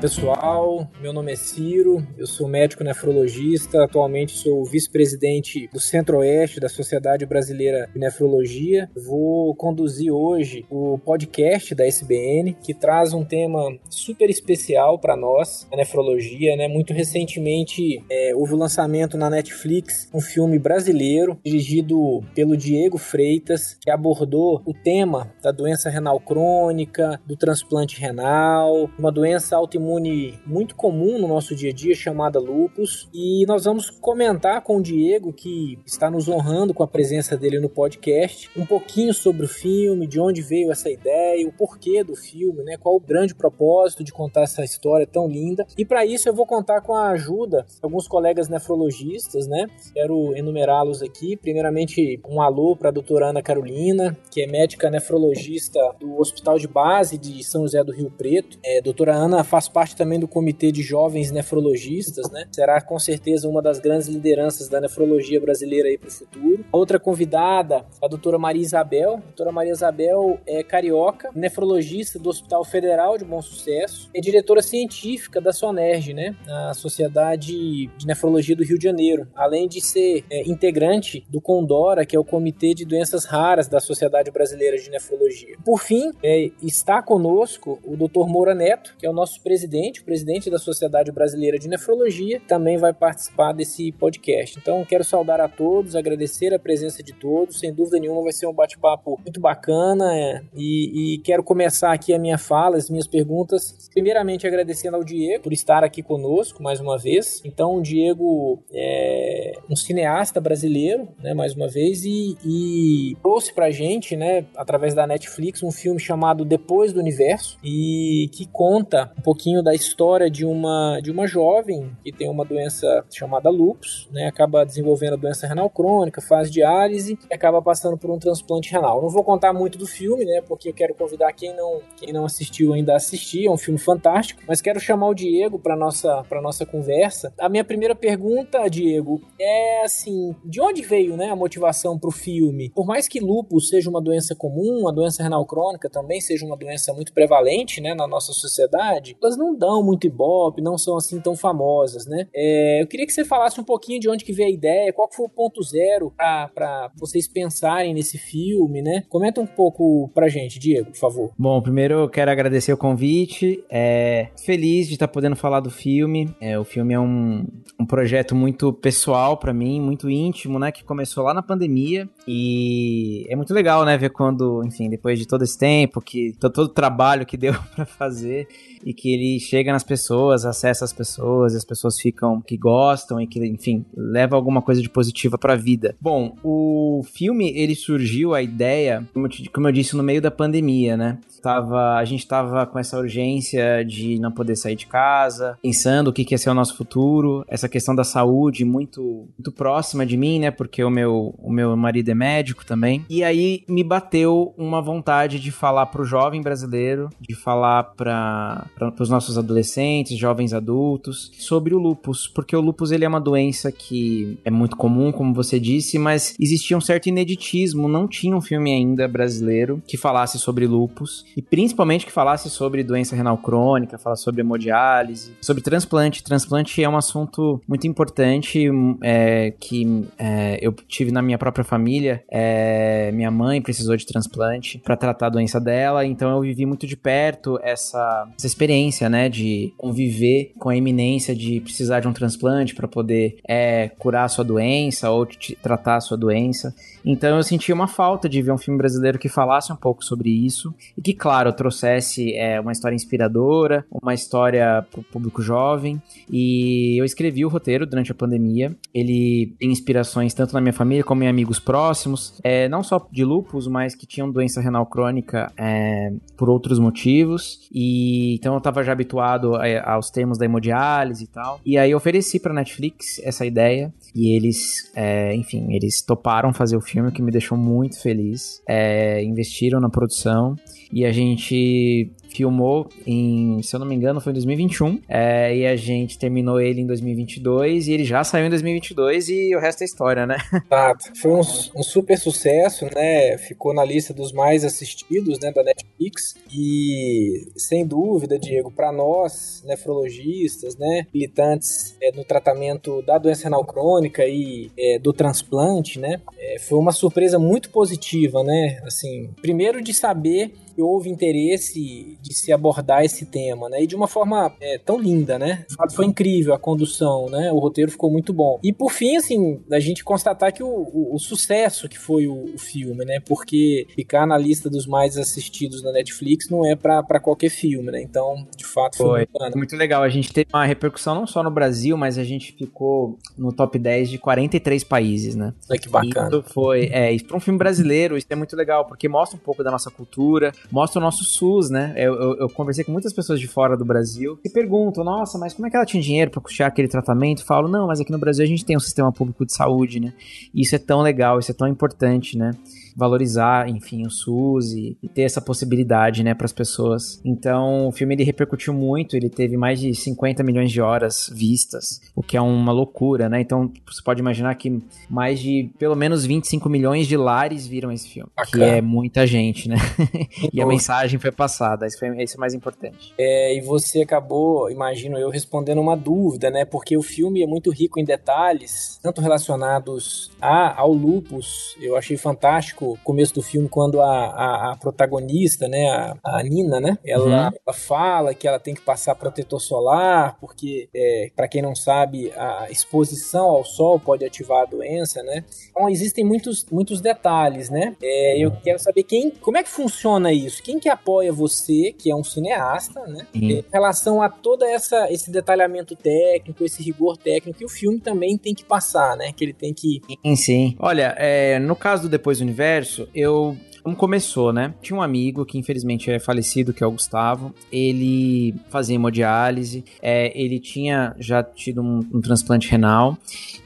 Pessoal, meu nome é Ciro, eu sou médico nefrologista, atualmente sou vice-presidente do Centro-Oeste da Sociedade Brasileira de Nefrologia. Vou conduzir hoje o podcast da SBN, que traz um tema super especial para nós, a nefrologia. Né? Muito recentemente é, houve o lançamento na Netflix um filme brasileiro dirigido pelo Diego Freitas, que abordou o tema da doença renal crônica, do transplante renal, uma doença autoimune autoimune muito comum no nosso dia a dia chamada lupus e nós vamos comentar com o Diego que está nos honrando com a presença dele no podcast um pouquinho sobre o filme, de onde veio essa ideia, o porquê do filme, né? Qual o grande propósito de contar essa história tão linda. E para isso eu vou contar com a ajuda de alguns colegas nefrologistas, né? Quero enumerá-los aqui. Primeiramente, um alô para a doutora Ana Carolina, que é médica nefrologista do Hospital de Base de São José do Rio Preto. É, doutora Ana faz parte também do comitê de jovens nefrologistas, né? Será com certeza uma das grandes lideranças da nefrologia brasileira aí para o futuro. A outra convidada, a doutora Maria Isabel. A doutora Maria Isabel é carioca, nefrologista do Hospital Federal de Bom Sucesso, é diretora científica da SONERG, né? A Sociedade de Nefrologia do Rio de Janeiro, além de ser é, integrante do CONDORA, que é o Comitê de Doenças Raras da Sociedade Brasileira de Nefrologia. Por fim, é, está conosco o Dr. Moura Neto, que é o nosso presidente presidente, o presidente da Sociedade Brasileira de Nefrologia, também vai participar desse podcast. Então, quero saudar a todos, agradecer a presença de todos. Sem dúvida nenhuma, vai ser um bate-papo muito bacana. É, e, e, quero começar aqui a minha fala, as minhas perguntas. Primeiramente, agradecendo ao Diego por estar aqui conosco mais uma vez. Então, o Diego é um cineasta brasileiro, né, mais uma vez, e, e trouxe pra gente, né, através da Netflix, um filme chamado Depois do Universo, e que conta um pouquinho da história de uma, de uma jovem que tem uma doença chamada lupus, né? Acaba desenvolvendo a doença renal crônica, faz diálise e acaba passando por um transplante renal. Não vou contar muito do filme, né? Porque eu quero convidar quem não, quem não assistiu ainda a assistir. É um filme fantástico, mas quero chamar o Diego para nossa para nossa conversa. A minha primeira pergunta, Diego, é assim, de onde veio, né, a motivação para o filme? Por mais que lupus seja uma doença comum, a doença renal crônica também seja uma doença muito prevalente, né, na nossa sociedade, elas não dão muito ibope, não são assim tão famosas, né? É, eu queria que você falasse um pouquinho de onde que veio a ideia, qual foi o ponto zero para vocês pensarem nesse filme, né? Comenta um pouco pra gente, Diego, por favor. Bom, primeiro eu quero agradecer o convite, é, feliz de estar podendo falar do filme, é, o filme é um, um projeto muito pessoal para mim, muito íntimo, né, que começou lá na pandemia e é muito legal, né, ver quando, enfim, depois de todo esse tempo, que todo o trabalho que deu para fazer e que ele chega nas pessoas, acessa as pessoas, e as pessoas ficam que gostam e que, enfim, leva alguma coisa de positiva para a vida. Bom, o filme ele surgiu a ideia, como eu, disse, no meio da pandemia, né? Tava, a gente tava com essa urgência de não poder sair de casa, pensando o que, que ia ser o nosso futuro, essa questão da saúde muito, muito próxima de mim, né? Porque o meu, o meu marido é médico também. E aí me bateu uma vontade de falar pro jovem brasileiro, de falar para os nossos adolescentes, jovens adultos, sobre o lupus, porque o lupus ele é uma doença que é muito comum, como você disse, mas existia um certo ineditismo, não tinha um filme ainda brasileiro que falasse sobre lupus e principalmente que falasse sobre doença renal crônica, falasse sobre hemodiálise, sobre transplante. Transplante é um assunto muito importante é, que é, eu tive na minha própria família. É, minha mãe precisou de transplante para tratar a doença dela, então eu vivi muito de perto essa, essa experiência, né, de conviver com a iminência de precisar de um transplante para poder é, curar a sua doença ou tratar a sua doença. Então eu senti uma falta de ver um filme brasileiro que falasse um pouco sobre isso e que, claro, trouxesse é, uma história inspiradora, uma história para o público jovem. E eu escrevi o roteiro durante a pandemia. Ele tem inspirações tanto na minha família como em amigos próximos, é, não só de lupus, mas que tinham doença renal crônica é, por outros motivos. E então eu estava já habituado a, aos termos da hemodiálise e tal. E aí eu ofereci para Netflix essa ideia e eles, é, enfim, eles toparam fazer o filme que me deixou muito feliz. É, investiram na produção e a gente filmou em, se eu não me engano, foi em 2021. É, e a gente terminou ele em 2022 e ele já saiu em 2022 e o resto é história, né? Exato. Foi um, um, super sucesso, né? Ficou na lista dos mais assistidos, né, da Netflix. E sem dúvida, Diego, para nós, nefrologistas, né, militantes é, no tratamento da doença renal crônica e é, do transplante, né, é, foi uma surpresa muito positiva, né? Assim, primeiro de saber houve interesse de se abordar esse tema, né? E de uma forma é, tão linda, né? De fato, foi incrível a condução, né? O roteiro ficou muito bom. E por fim, assim, a gente constatar que o, o, o sucesso que foi o, o, filme, né? Porque ficar na lista dos mais assistidos na Netflix não é para qualquer filme, né? Então, de fato, foi, foi muito, legal. A gente teve uma repercussão não só no Brasil, mas a gente ficou no top 10 de 43 países, né? É que bacana. Isso foi, é, para um filme brasileiro, isso é muito legal, porque mostra um pouco da nossa cultura, mostra o nosso SUS, né? Eu, eu, eu, conversei com muitas pessoas de fora do Brasil que perguntam, nossa, mas como é que ela tinha dinheiro para custear aquele tratamento? Falo, não, mas aqui no Brasil a gente tem um sistema público de saúde, né? E isso é tão legal, isso é tão importante, né? Valorizar, enfim, o SUS e, e ter essa possibilidade, né, para as pessoas. Então, o filme ele repercutiu muito, ele teve mais de 50 milhões de horas vistas, o que é uma loucura, né? Então, você pode imaginar que mais de pelo menos 25 milhões de lares viram esse filme, Bacana. que é muita gente, né? e a mensagem foi passada, isso, foi, isso é mais importante. É, e você acabou, imagino eu, respondendo uma dúvida, né? Porque o filme é muito rico em detalhes, tanto relacionados a, ao lupus, eu achei fantástico começo do filme, quando a, a, a protagonista, né, a, a, Nina, né, ela, uhum. ela, fala que ela tem que passar protetor solar, porque, é, para quem não sabe, a exposição ao sol pode ativar a doença, né. Então, existem muitos, muitos detalhes, né. É, eu quero saber quem, como é que funciona isso? Quem que apoia você, que é um cineasta, né, uhum. em relação a todo essa, esse detalhamento técnico, esse rigor técnico que o filme também tem que passar, né, que ele tem que... Sim, sim. Olha, é, no caso do Depois do Universo, universo, eu como começou, né? Tinha um amigo que infelizmente é falecido, que é o Gustavo. Ele fazia hemodiálise, é, ele tinha já tido um, um, transplante renal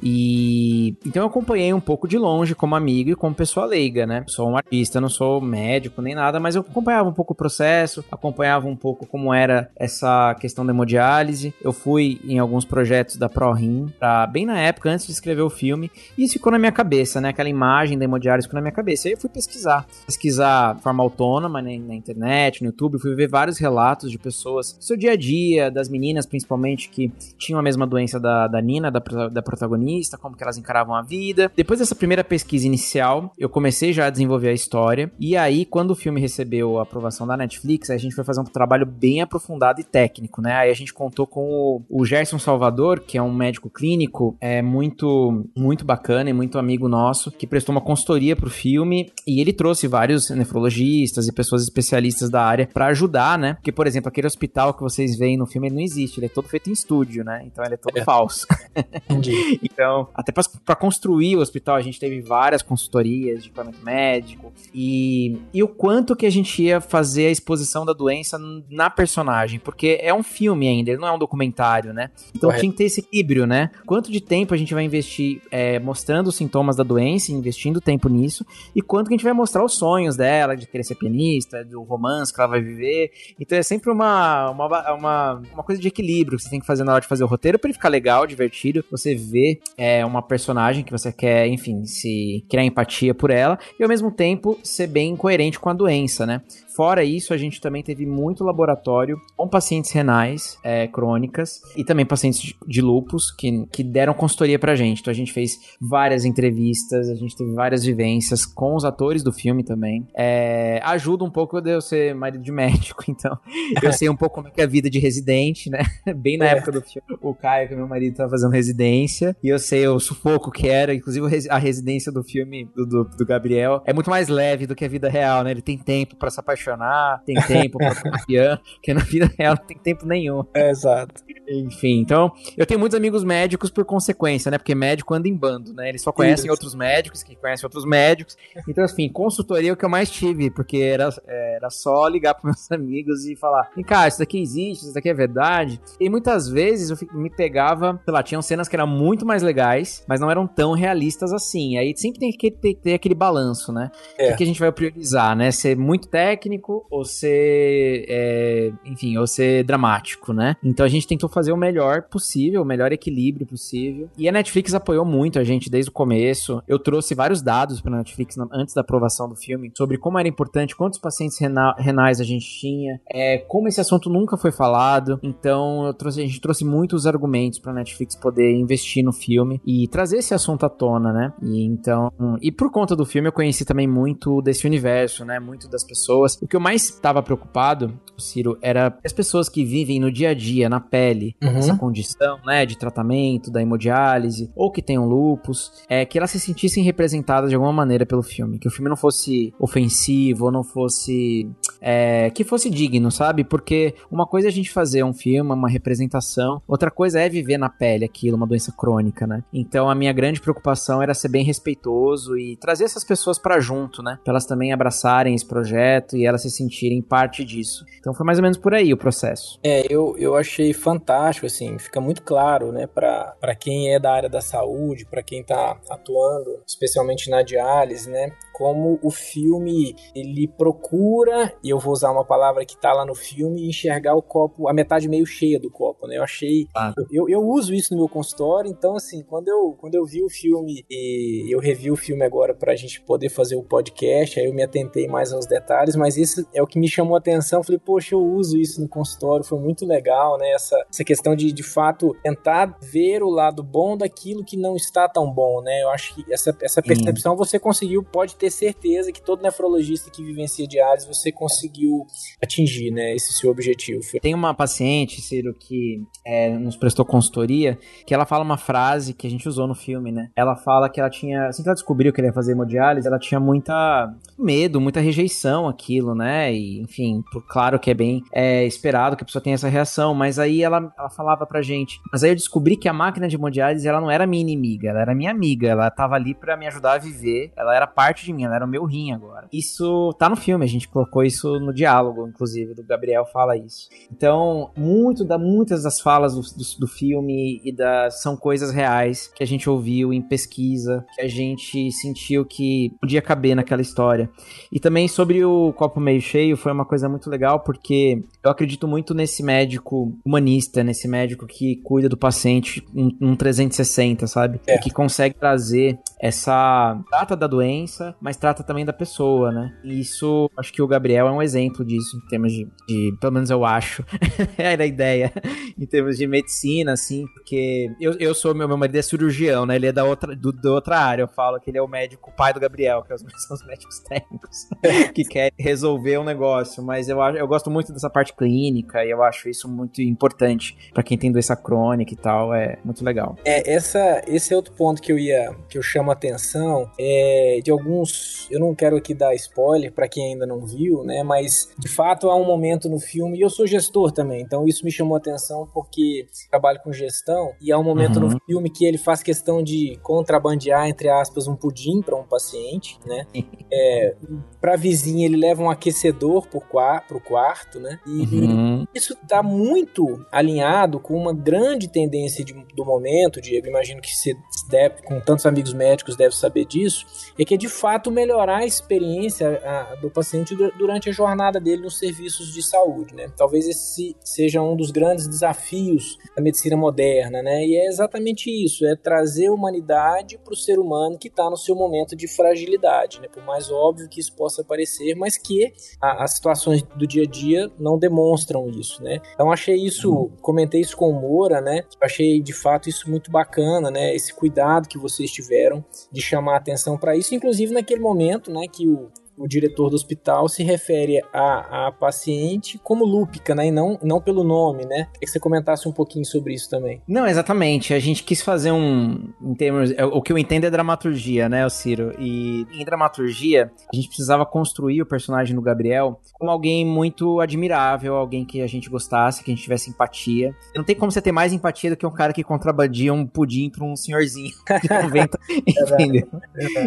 e então eu acompanhei um pouco de longe como amigo e como pessoa leiga, né? Sou um artista, não sou médico nem nada, mas eu acompanhava um pouco o processo, acompanhava um pouco como era essa questão da hemodiálise. Eu fui em alguns projetos da ProRim, pra, bem na época antes de escrever o filme, e isso ficou na minha cabeça, né? Aquela imagem da hemodiálise ficou na minha cabeça. Aí eu fui pesquisar pesquisar de forma autônoma né, na internet, no YouTube, fui ver vários relatos de pessoas, seu dia a dia, das meninas principalmente que tinham a mesma doença da, da Nina, da, da protagonista, como que elas encaravam a vida. Depois dessa primeira pesquisa inicial, eu comecei já a desenvolver a história, e aí quando o filme recebeu a aprovação da Netflix, a gente foi fazer um trabalho bem aprofundado e técnico, né? Aí a gente contou com o, o Gerson Salvador, que é um médico clínico, é muito, muito bacana e muito amigo nosso, que prestou uma consultoria pro filme, e ele trouxe vários nefrologistas e pessoas especialistas da área para ajudar, né? Porque, por exemplo, aquele hospital que vocês veem no filme, ele não existe, ele é todo feito em estúdio, né? Então ele é todo é. falso. Entendi. então, até para construir o hospital, a gente teve várias consultorias de equipamento médico e, e o quanto que a gente ia fazer a exposição da doença na personagem, porque é um filme ainda, ele não é um documentário, né? Então Correto. tinha que ter esse equilíbrio, né? Quanto de tempo a gente vai investir é, mostrando os sintomas da doença, investindo tempo nisso, e quanto que a gente vai mostrar os sonhos dela, de querer ser pianista, do romance que ela vai viver. Então é sempre uma, uma, uma, uma coisa de equilíbrio que você tem que fazer na hora de fazer o roteiro para ele ficar legal, divertido. Você vê é, uma personagem que você quer, enfim, se criar empatia por ela e ao mesmo tempo ser bem coerente com a doença, né? Fora isso, a gente também teve muito laboratório com pacientes renais é, crônicas e também pacientes de lupus que, que deram consultoria pra gente. Então a gente fez várias entrevistas, a gente teve várias vivências com os atores do filme também. É, ajuda um pouco de eu ser marido de médico, então eu sei um pouco como é que é a vida de residente, né? Bem na é. época do filme, o Caio, que é meu marido, tava fazendo residência, e eu sei o sufoco que era, inclusive a residência do filme do, do, do Gabriel é muito mais leve do que a vida real, né? Ele tem tempo para se apaixonar apaixonar, tem tempo pra tocar piano, porque na vida real não tem tempo nenhum. É, exato. Enfim, então, eu tenho muitos amigos médicos por consequência, né? Porque médico anda em bando, né? Eles só conhecem Isso. outros médicos, que conhecem outros médicos. Então, assim, consultoria é o que eu mais tive, porque era, era só ligar para meus amigos e falar: vem cá, isso daqui existe, isso daqui é verdade. E muitas vezes eu me pegava, sei lá, tinham cenas que eram muito mais legais, mas não eram tão realistas assim. Aí sempre tem que ter, ter aquele balanço, né? É. O que, que, a gente vai priorizar, né? Ser muito técnico ou ser, é, enfim, ou ser dramático, né? Então a gente tentou fazer o melhor possível, o melhor equilíbrio possível. E a Netflix apoiou muito a gente desde o começo. Eu trouxe vários dados para Netflix antes da aprovação do filme sobre como era importante, quantos pacientes renais a gente tinha, é, como esse assunto nunca foi falado. Então trouxe, a gente trouxe muitos argumentos para Netflix poder investir no filme e trazer esse assunto à tona, né? E então, e por conta do filme eu conheci também muito desse universo, né? Muito das pessoas. O que eu mais estava preocupado, Ciro, era as pessoas que vivem no dia a dia, na pele, uhum. essa condição, né, de tratamento, da hemodiálise, ou que tenham lupus, é que elas se sentissem representadas de alguma maneira pelo filme, que o filme não fosse ofensivo, ou não fosse é, que fosse digno, sabe? Porque uma coisa é a gente fazer um filme, uma representação, outra coisa é viver na pele aquilo, uma doença crônica, né? Então a minha grande preocupação era ser bem respeitoso e trazer essas pessoas para junto, né? Pra elas também abraçarem esse projeto e elas se sentirem parte disso. Então foi mais ou menos por aí o processo. É, eu, eu achei fantástico, assim, fica muito claro, né, pra quem é da área da saúde, para quem tá atuando, especialmente na diálise, né, como o filme ele procura, e eu vou usar uma palavra que tá lá no filme, enxergar o copo, a metade meio cheia do copo, né? Eu achei. Ah. Eu, eu uso isso no meu consultório, então, assim, quando eu, quando eu vi o filme e eu revi o filme agora pra gente poder fazer o podcast, aí eu me atentei mais aos detalhes, mas isso é o que me chamou a atenção. falei, poxa, eu uso isso no consultório, foi muito legal, né? Essa, essa questão de, de fato, tentar ver o lado bom daquilo que não está tão bom, né? Eu acho que essa, essa percepção Sim. você conseguiu, pode ter ter certeza que todo nefrologista que vivencia diálise você conseguiu atingir, né, esse seu objetivo. Tem uma paciente, Ciro, que é, nos prestou consultoria, que ela fala uma frase que a gente usou no filme, né? Ela fala que ela tinha, assim que ela descobriu que ele ia fazer hemodiálise, ela tinha muita medo, muita rejeição aquilo, né? E, enfim, por claro que é bem é, esperado que a pessoa tenha essa reação, mas aí ela, ela falava pra gente, mas aí eu descobri que a máquina de hemodiálise, ela não era minha inimiga, ela era minha amiga, ela tava ali para me ajudar a viver, ela era parte de mim, ela era o meu rim agora. Isso tá no filme, a gente colocou isso no diálogo, inclusive, do Gabriel fala isso. Então, muito da, muitas das falas do, do, do filme e da, são coisas reais que a gente ouviu em pesquisa, que a gente sentiu que podia caber naquela história. E também sobre o copo meio cheio, foi uma coisa muito legal, porque eu acredito muito nesse médico humanista, nesse médico que cuida do paciente um, um 360, sabe? É. Que consegue trazer essa data da doença, mas trata também da pessoa, né? E isso, acho que o Gabriel é um exemplo disso, em termos de, de pelo menos eu acho, é a ideia, em termos de medicina, assim, porque eu, eu sou, meu, meu marido é cirurgião, né? Ele é da outra, do, da outra área, eu falo que ele é o médico pai do Gabriel, que são os médicos técnicos, que querem resolver um negócio, mas eu, eu gosto muito dessa parte clínica e eu acho isso muito importante para quem tem doença crônica e tal, é muito legal. É, essa, esse é outro ponto que eu ia, que eu chamo atenção, é de alguns eu não quero aqui dar spoiler para quem ainda não viu, né? Mas de fato há um momento no filme, e eu sou gestor também, então isso me chamou a atenção porque trabalho com gestão, e há um momento uhum. no filme que ele faz questão de contrabandear, entre aspas, um pudim para um paciente, né? é, para vizinha ele leva um aquecedor pro, pro quarto, né? E uhum. isso tá muito alinhado com uma grande tendência de, do momento, Diego, imagino que você deve, com tantos amigos médicos deve saber disso, é que é de fato melhor melhorar a experiência do paciente durante a jornada dele nos serviços de saúde, né? Talvez esse seja um dos grandes desafios da medicina moderna, né? E é exatamente isso, é trazer humanidade para o ser humano que está no seu momento de fragilidade, né? Por mais óbvio que isso possa parecer, mas que as situações do dia a dia não demonstram isso, né? Então achei isso, comentei isso com o Moura, né? Achei de fato isso muito bacana, né? Esse cuidado que vocês tiveram de chamar atenção para isso, inclusive naquele momento, né, que o, o diretor do hospital se refere a, a paciente como Lúpica, né? E não, não pelo nome, né? Queria que você comentasse um pouquinho sobre isso também. Não, exatamente. A gente quis fazer um. Em termos. É, o que eu entendo é dramaturgia, né, Ciro? E em dramaturgia, a gente precisava construir o personagem do Gabriel como alguém muito admirável, alguém que a gente gostasse, que a gente tivesse empatia. Não tem como você ter mais empatia do que um cara que contrabandia um pudim pra um senhorzinho de convento, entendeu?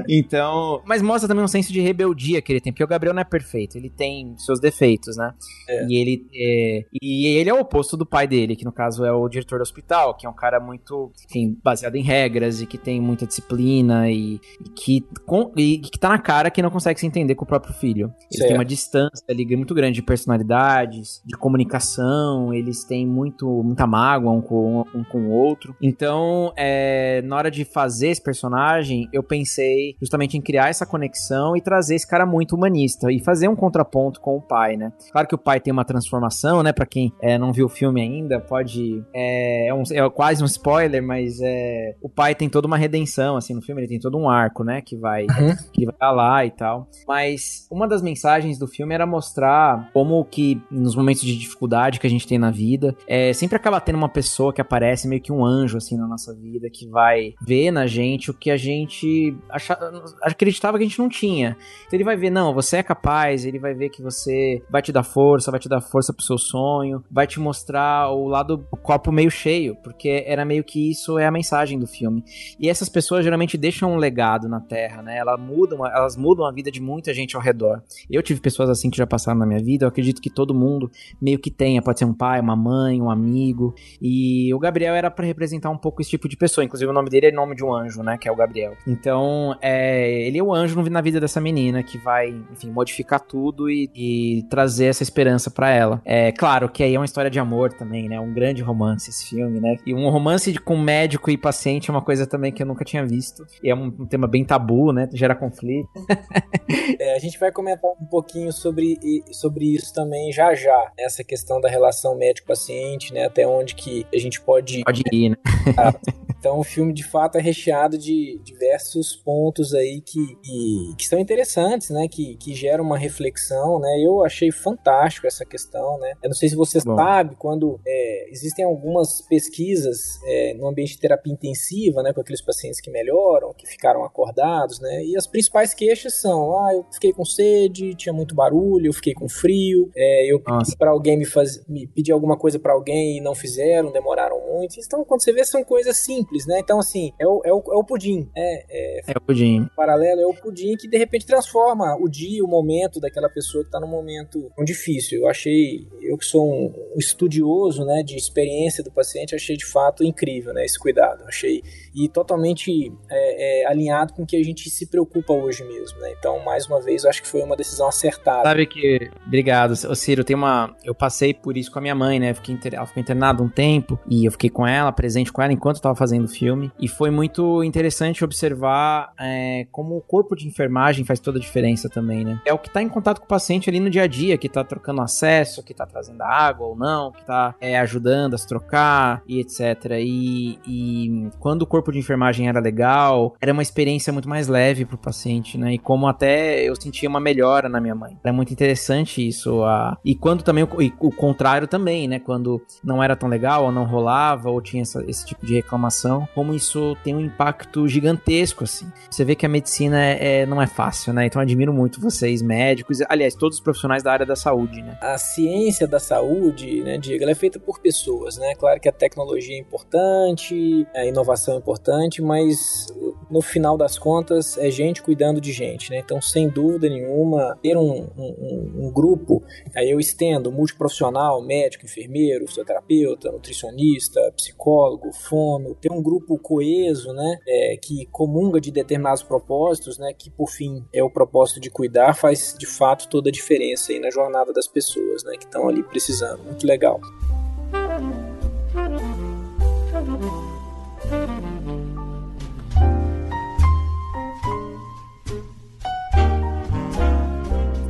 Então, mas mostra também um senso de rebeldia que ele tem, porque o Gabriel não é perfeito, ele tem seus defeitos, né? É. E ele é, e ele é o oposto do pai dele, que no caso é o diretor do hospital, que é um cara muito, enfim, baseado em regras e que tem muita disciplina e, e que com, e que tá na cara que não consegue se entender com o próprio filho. Eles têm uma distância ali muito grande de personalidades, de comunicação, eles têm muito muita mágoa um com, um com o outro. Então, é, na hora de fazer esse personagem, eu pensei justamente em criar essa conexão e trazer esse cara muito humanista e fazer um contraponto com o pai, né? Claro que o pai tem uma transformação, né? Para quem é, não viu o filme ainda, pode é, é, um, é, quase um spoiler, mas é, o pai tem toda uma redenção assim no filme, ele tem todo um arco, né? Que vai uhum. que vai lá e tal. Mas uma das mensagens do filme era mostrar como que nos momentos de dificuldade que a gente tem na vida, é, sempre acaba tendo uma pessoa que aparece meio que um anjo assim na nossa vida que vai ver na gente o que a gente achava, acreditava que a gente não tinha. Então ele vai ver, não, você é capaz, ele vai ver que você vai te dar força, vai te dar força pro seu sonho, vai te mostrar o lado do copo meio cheio, porque era meio que isso é a mensagem do filme. E essas pessoas geralmente deixam um legado na Terra, né? Elas mudam, elas mudam a vida de muita gente ao redor. Eu tive pessoas assim que já passaram na minha vida, eu acredito que todo mundo meio que tenha, pode ser um pai, uma mãe, um amigo. E o Gabriel era para representar um pouco esse tipo de pessoa, inclusive o nome dele é nome de um anjo, né, que é o Gabriel. Então, é, ele é o anjo na vida dessa menina que vai, enfim, modificar tudo e, e trazer essa esperança para ela. É claro que aí é uma história de amor também, né? Um grande romance esse filme, né? E um romance de, com médico e paciente é uma coisa também que eu nunca tinha visto. E é um, um tema bem tabu, né? Gera conflito. é, a gente vai comentar um pouquinho sobre, sobre isso também já já. Essa questão da relação médico-paciente, né? Até onde que a gente pode... Pode ir, né? Então o filme de fato é recheado de diversos pontos aí que, que, que são interessantes, né? Que, que geram uma reflexão, né? Eu achei fantástico essa questão, né? Eu não sei se você Bom. sabe, quando é, existem algumas pesquisas é, no ambiente de terapia intensiva, né? Com aqueles pacientes que melhoram, que ficaram acordados, né? E as principais queixas são, ah, eu fiquei com sede, tinha muito barulho, eu fiquei com frio, é, eu pedi para alguém me, fazer, me pedir alguma coisa para alguém e não fizeram, demoraram muito. Então, quando você vê, são coisas simples simples, né? Então, assim, é o, é o, é o pudim. É, é, é o pudim. Paralelo, é o pudim que de repente transforma o dia, o momento daquela pessoa que tá num momento difícil. Eu achei, eu que sou um, estudioso, né, de experiência do paciente, achei de fato incrível, né, esse cuidado. Achei e totalmente é, é, alinhado com o que a gente se preocupa hoje mesmo, né? Então, mais uma vez, eu acho que foi uma decisão acertada. Sabe que, obrigado, Ô, Ciro, tem uma, eu passei por isso com a minha mãe, né? Fiquei inter... Ela ficou internada um tempo e eu fiquei com ela, presente com ela enquanto eu tava fazendo o filme e foi muito interessante observar é, como o corpo de enfermagem faz toda a diferença também, né? É o que tá em contato com o paciente ali no dia a dia, que tá trocando acesso, que tá trazendo água ou não, que tá é, ajudando a se trocar e etc. E, e quando o corpo de enfermagem era legal, era uma experiência muito mais leve pro paciente, né? E como até eu sentia uma melhora na minha mãe. É muito interessante isso. A... E quando também o, o contrário também, né? Quando não era tão legal, ou não rolava, ou tinha essa, esse tipo de reclamação, como isso tem um impacto gigantesco, assim. Você vê que a medicina é, é, não é fácil, né? Então admiro muito vocês, médicos, aliás, todos os profissionais da área da saúde, né? A ciência da saúde, né, Diego, ela é feita por pessoas, né? Claro que a tecnologia é importante, a inovação é importante, mas no final das contas é gente cuidando de gente, né? Então, sem dúvida nenhuma, ter um, um, um grupo, aí eu estendo, multiprofissional, médico, enfermeiro, fisioterapeuta, nutricionista, psicólogo, fono, ter um grupo coeso, né? É, que comunga de determinados propósitos, né? Que por fim é o propósito de cuidar, faz de fato toda a diferença aí na jornada das pessoas, né? Que estão ali precisando. Muito legal.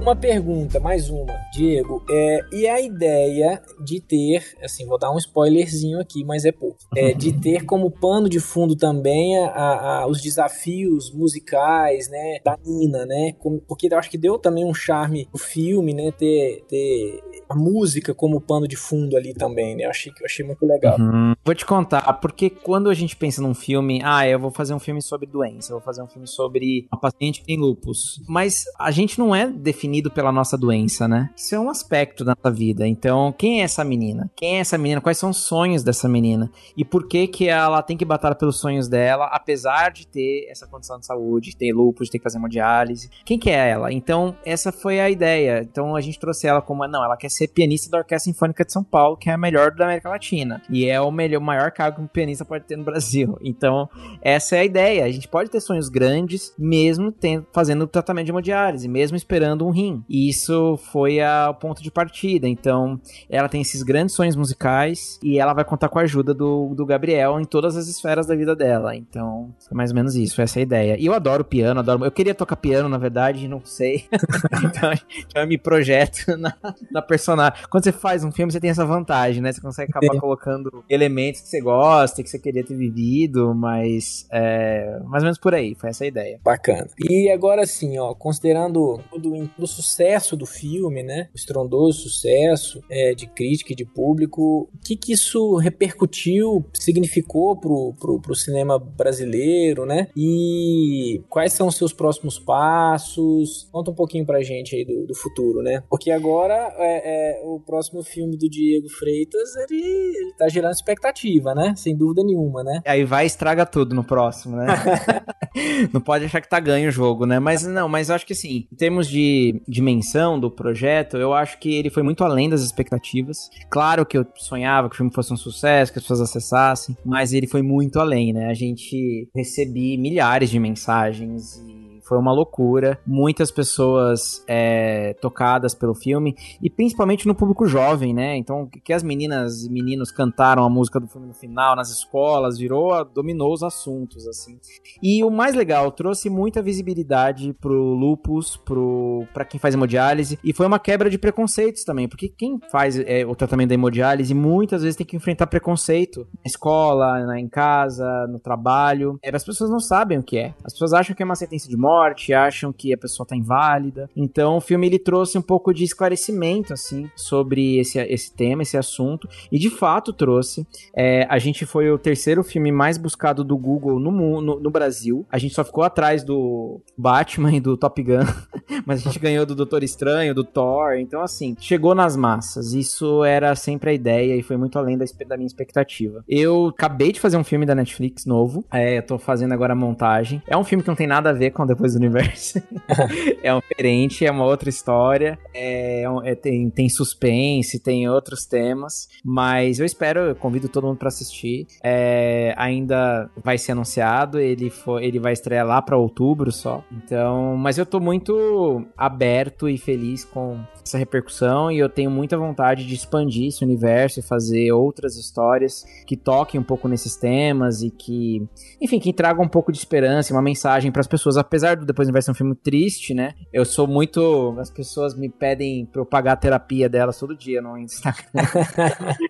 Uma pergunta, mais uma, Diego. É, e a ideia de ter, assim, vou dar um spoilerzinho aqui, mas é pouco. É, de ter como pano de fundo também a, a, os desafios musicais, né, da Nina, né? Porque eu acho que deu também um charme o filme, né? Ter, ter a música como pano de fundo ali também, né? Eu achei, eu achei muito legal. Uhum. Vou te contar, porque quando a gente pensa num filme, ah, eu vou fazer um filme sobre doença, eu vou fazer um filme sobre uma paciente que tem lupus. Mas a gente não é definido pela nossa doença, né? Isso é um aspecto da nossa vida. Então, quem é essa menina? Quem é essa menina? Quais são os sonhos dessa menina? E por que que ela tem que batalhar pelos sonhos dela, apesar de ter essa condição de saúde, de ter lupus, de ter que fazer uma diálise? Quem que é ela? Então, essa foi a ideia. Então, a gente trouxe ela como, não, ela quer ser pianista da Orquestra Sinfônica de São Paulo, que é a melhor da América Latina. E é o melhor, maior cargo que um pianista pode ter no Brasil. Então, essa é a ideia. A gente pode ter sonhos grandes, mesmo tendo, fazendo o tratamento de hemodiálise, mesmo esperando um rim. E isso foi o ponto de partida. Então, ela tem esses grandes sonhos musicais e ela vai contar com a ajuda do, do Gabriel em todas as esferas da vida dela. Então, é mais ou menos isso. Essa é a ideia. E eu adoro piano, adoro. Eu queria tocar piano, na verdade, não sei. então, eu me projeto na, na personagem. Quando você faz um filme, você tem essa vantagem, né? Você consegue acabar é. colocando elementos que você gosta, que você queria ter vivido, mas é, mais ou menos por aí, foi essa a ideia. Bacana. E agora sim, ó, considerando o, o sucesso do filme, né? O estrondoso sucesso é, de crítica e de público, o que que isso repercutiu, significou pro, pro, pro cinema brasileiro, né? E quais são os seus próximos passos? Conta um pouquinho pra gente aí do, do futuro, né? Porque agora é, é o próximo filme do Diego Freitas, ele, ele tá gerando expectativa, né? Sem dúvida nenhuma, né? Aí vai e estraga tudo no próximo, né? não pode achar que tá ganho o jogo, né? Mas não, mas eu acho que assim, em termos de dimensão do projeto, eu acho que ele foi muito além das expectativas. Claro que eu sonhava que o filme fosse um sucesso, que as pessoas acessassem, mas ele foi muito além, né? A gente recebi milhares de mensagens e foi uma loucura. Muitas pessoas é, tocadas pelo filme e principalmente no público jovem, né? Então, que as meninas e meninos cantaram a música do filme no final nas escolas, virou, dominou os assuntos, assim. E o mais legal, trouxe muita visibilidade pro lupus, pro para quem faz hemodiálise e foi uma quebra de preconceitos também, porque quem faz é, o tratamento da hemodiálise muitas vezes tem que enfrentar preconceito na escola, na, em casa, no trabalho. É, as pessoas não sabem o que é. As pessoas acham que é uma sentença de morte morte, acham que a pessoa tá inválida. Então o filme ele trouxe um pouco de esclarecimento, assim, sobre esse, esse tema, esse assunto. E de fato trouxe. É, a gente foi o terceiro filme mais buscado do Google no, no, no Brasil. A gente só ficou atrás do Batman e do Top Gun. Mas a gente ganhou do Doutor Estranho, do Thor. Então, assim, chegou nas massas. Isso era sempre a ideia e foi muito além da, da minha expectativa. Eu acabei de fazer um filme da Netflix novo. É, eu tô fazendo agora a montagem. É um filme que não tem nada a ver com Depois do Universo. é um diferente, é uma outra história. É, é, tem, tem suspense, tem outros temas. Mas eu espero, eu convido todo mundo para assistir. É, ainda vai ser anunciado, ele, for, ele vai estrear lá para outubro só. Então, mas eu tô muito aberto e feliz com essa repercussão e eu tenho muita vontade de expandir esse universo e fazer outras histórias que toquem um pouco nesses temas e que, enfim, que tragam um pouco de esperança, uma mensagem para as pessoas, apesar Depois vai ser um filme triste, né? Eu sou muito. As pessoas me pedem pra eu pagar a terapia delas todo dia no Instagram.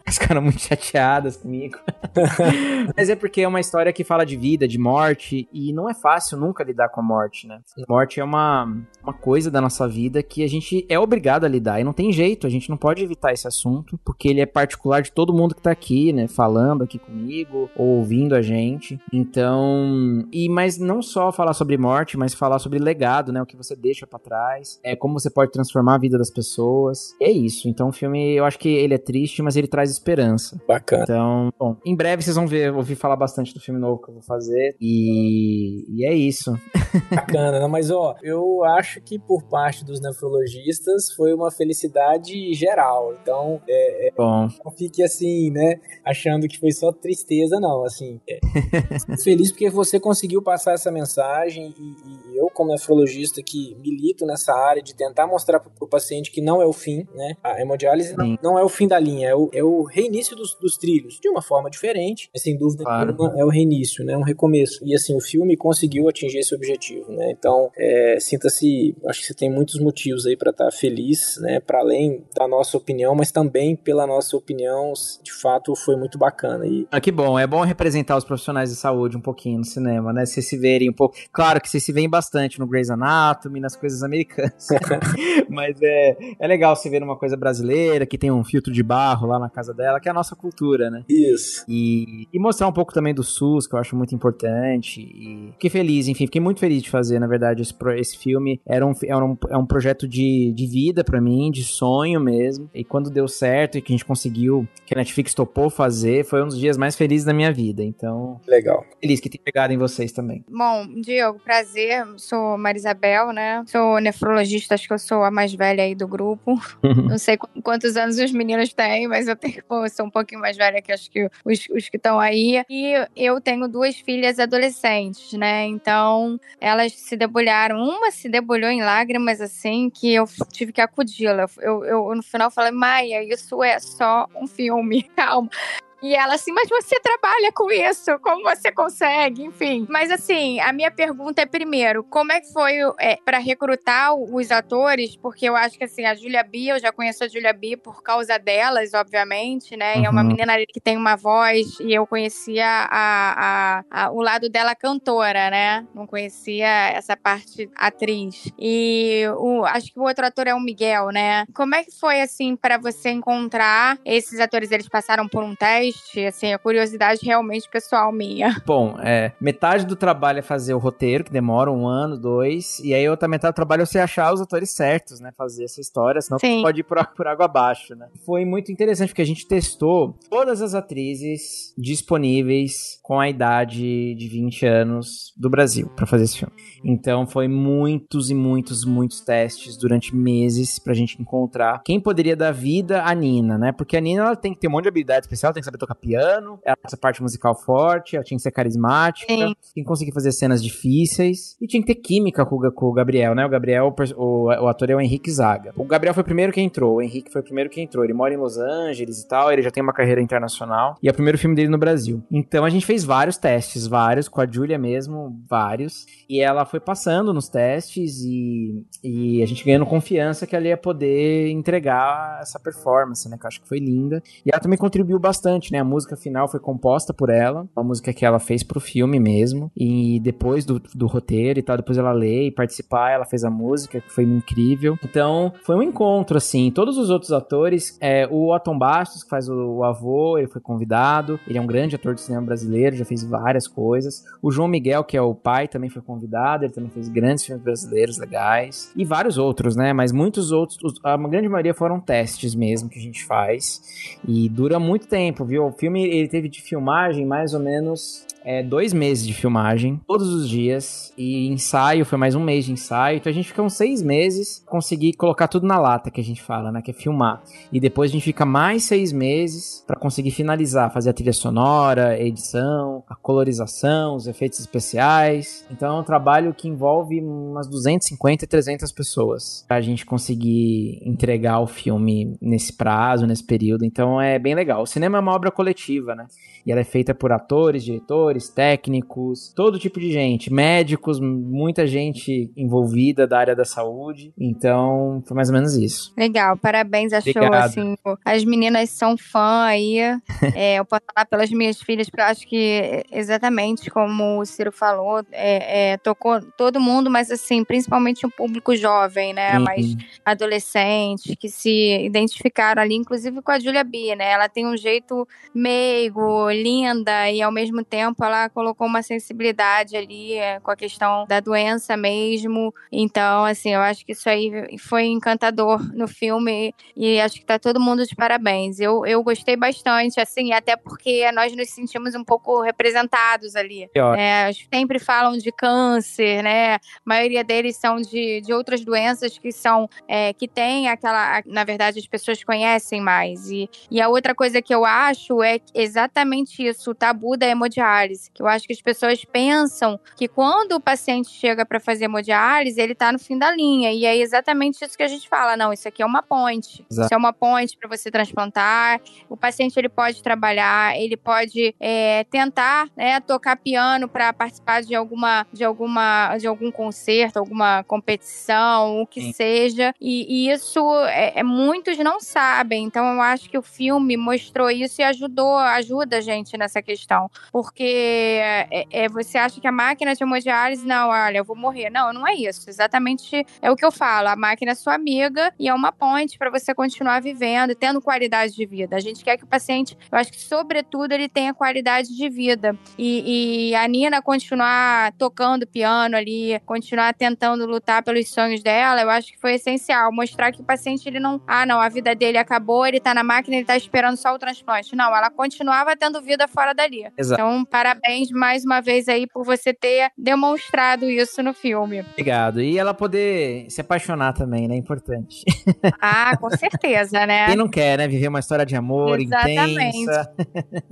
Elas ficaram muito chateadas comigo. Mas é porque é uma história que fala de vida, de morte, e não é fácil nunca lidar com a morte, né? A morte é uma, uma coisa da nossa vida que a gente é obrigado a lidar, e não tem jeito, a gente não pode evitar esse assunto, porque ele é particular de todo mundo que tá aqui, né? Falando aqui comigo, ou ouvindo a gente. Então. E mas não só falar sobre morte, mas falar sobre legado, né? O que você deixa para trás, é como você pode transformar a vida das pessoas. é isso. Então o filme, eu acho que ele é triste, mas ele traz esperança. Bacana. Então, bom, em breve vocês vão ver, ouvir falar bastante do filme novo que eu vou fazer. E, e é isso. Bacana, né? mas ó, eu acho que por parte dos nefrologistas foi uma felicidade geral. Então, é, é, bom. não fique assim, né? Achando que foi só tristeza, não. Assim, é, feliz porque você conseguiu passar essa mensagem e, e eu, como nefrologista que milito nessa área de tentar mostrar para o paciente que não é o fim, né? A hemodiálise não, não, é o fim da linha, é o, é o reinício dos, dos, trilhos, de uma forma diferente, mas sem dúvida claro. é o reinício, né? Um recomeço. E assim, o filme conseguiu atingir esse objetivo, né? Então, é, sinta-se acho que você tem muitos motivos aí para estar tá feliz, né? Para além da nossa opinião, mas também pela nossa opinião, de fato foi muito bacana. E... Ah, que bom, é bom representar os profissionais de saúde um pouquinho no cinema, né? Vocês se verem um pouco. Claro que vocês se veem bastante no Grey's Anatomy, nas coisas americanas. mas é, é legal se ver uma coisa brasileira, que tem um filtro de barro lá na casa dela, que é a nossa cultura, né? Isso. E, e mostrar um pouco também do SUS, que eu acho muito importante. E fiquei feliz, enfim, fiquei muito feliz de fazer, na verdade, esse, esse filme. Era um, era um, é um projeto de, de vida para mim, de sonho mesmo. E quando deu certo e que a gente conseguiu, que a Netflix topou fazer, foi um dos dias mais felizes da minha vida. Então. Legal. Feliz que tenha pegado em vocês também. Bom, Diego, prazer. Sou Marisabel, né? Sou nefrologista, acho que eu sou a mais velha aí do grupo. Não sei quantos anos os meninos têm, mas eu tenho, pô, sou um pouquinho mais velha que acho que os, os que estão aí. E eu tenho duas filhas adolescentes, né? Então, elas se debulharam. Uma se debulhou em lágrimas, assim, que eu tive que acudi-la. Eu, eu, no final, falei, Maia, isso é só um filme, calma. E ela assim, mas você trabalha com isso, como você consegue, enfim. Mas assim, a minha pergunta é primeiro, como é que foi é, para recrutar os atores? Porque eu acho que assim, a Julia B, eu já conheço a Julia B por causa delas, obviamente, né? Uhum. E é uma uhum. menina que tem uma voz e eu conhecia a, a, a, o lado dela cantora, né? Não conhecia essa parte atriz. E o, acho que o outro ator é o Miguel, né? Como é que foi assim para você encontrar esses atores? Eles passaram por um teste? Assim, a curiosidade realmente pessoal minha. Bom, é, metade do trabalho é fazer o roteiro, que demora um ano, dois, e aí outra metade do trabalho é você achar os atores certos, né, fazer essa história, senão Sim. pode ir por, por água abaixo, né. Foi muito interessante, porque a gente testou todas as atrizes disponíveis com a idade de 20 anos do Brasil para fazer esse filme. Então foi muitos e muitos, muitos testes durante meses pra gente encontrar quem poderia dar vida à Nina, né? Porque a Nina ela tem que ter um monte de habilidade especial, tem que saber tocar piano, ela tem essa parte musical forte, ela tinha que ser carismática, Sim. tem que conseguir fazer cenas difíceis e tinha que ter química com, com o Gabriel, né? O Gabriel, o, o, ator é o Henrique Zaga. O Gabriel foi o primeiro que entrou, o Henrique foi o primeiro que entrou. Ele mora em Los Angeles e tal, ele já tem uma carreira internacional e é o primeiro filme dele no Brasil. Então a gente fez vários testes, vários, com a Julia mesmo, vários, e ela foi passando nos testes e, e a gente ganhando confiança que ela ia poder entregar essa performance, né? Que eu acho que foi linda. E ela também contribuiu bastante, né? A música final foi composta por ela, uma música que ela fez pro filme mesmo. E depois do, do roteiro e tal, depois ela lê e participar, ela fez a música, que foi incrível. Então, foi um encontro, assim. Todos os outros atores, é, o Otton Bastos, que faz o, o avô, ele foi convidado. Ele é um grande ator de cinema brasileiro, já fez várias coisas. O João Miguel, que é o pai, também foi convidado, ele também fez grandes filmes brasileiros legais. E vários outros, né? Mas muitos outros, a grande maioria foram testes mesmo que a gente faz. E dura muito tempo, viu? O filme ele teve de filmagem mais ou menos é, dois meses de filmagem, todos os dias, e ensaio foi mais um mês de ensaio, então a gente fica uns seis meses conseguir colocar tudo na lata, que a gente fala, né, que é filmar. E depois a gente fica mais seis meses para conseguir finalizar, fazer a trilha sonora, a edição, a colorização, os efeitos especiais. Então é um trabalho que envolve umas 250, 300 pessoas pra gente conseguir entregar o filme nesse prazo, nesse período. Então é bem legal. O cinema é uma obra coletiva, né? E ela é feita por atores, diretores, técnicos, todo tipo de gente, médicos, muita gente envolvida da área da saúde. Então, foi mais ou menos isso. Legal, parabéns, achou assim. As meninas são fã aí. é, eu posso falar pelas minhas filhas, porque eu acho que exatamente como o Ciro falou, é, é, tocou todo mundo, mas assim, principalmente o público jovem, né? Uhum. Mais adolescente, que se identificaram ali, inclusive com a Julia B, né? Ela tem um jeito meigo, linda e ao mesmo tempo ela colocou uma sensibilidade ali é, com a questão da doença mesmo. Então, assim, eu acho que isso aí foi encantador no filme e acho que tá todo mundo de parabéns. Eu, eu gostei bastante, assim, até porque nós nos sentimos um pouco representados ali. É, sempre falam de câncer, né? A maioria deles são de, de outras doenças que são é, que tem aquela, na verdade, as pessoas conhecem mais. E, e a outra coisa que eu acho é exatamente isso, o tabu da hemodiálise hemodiálise. Que eu acho que as pessoas pensam que quando o paciente chega para fazer hemodiálise, ele está no fim da linha. E é exatamente isso que a gente fala. Não, isso aqui é uma ponte. Exato. Isso é uma ponte para você transplantar. O paciente ele pode trabalhar, ele pode é, tentar né, tocar piano para participar de alguma, de alguma, de algum concerto, alguma competição, o que Sim. seja. E, e isso é, é, muitos não sabem. Então eu acho que o filme mostrou isso e ajudou, ajuda a gente nessa questão, porque é, é, você acha que a máquina de hemodiálise não, olha, eu vou morrer. Não, não é isso. Exatamente é o que eu falo. A máquina é sua amiga e é uma ponte para você continuar vivendo, tendo qualidade de vida. A gente quer que o paciente, eu acho que sobretudo ele tenha qualidade de vida. E, e a Nina continuar tocando piano ali, continuar tentando lutar pelos sonhos dela, eu acho que foi essencial. Mostrar que o paciente, ele não, ah, não, a vida dele acabou, ele tá na máquina, ele tá esperando só o transplante. Não, ela continuava tendo vida fora dali. Exato. Então, parabéns mais uma vez aí por você ter demonstrado isso no filme. Obrigado. E ela poder se apaixonar também, né? Importante. Ah, com certeza, né? Quem não quer, né? Viver uma história de amor Exatamente. intensa.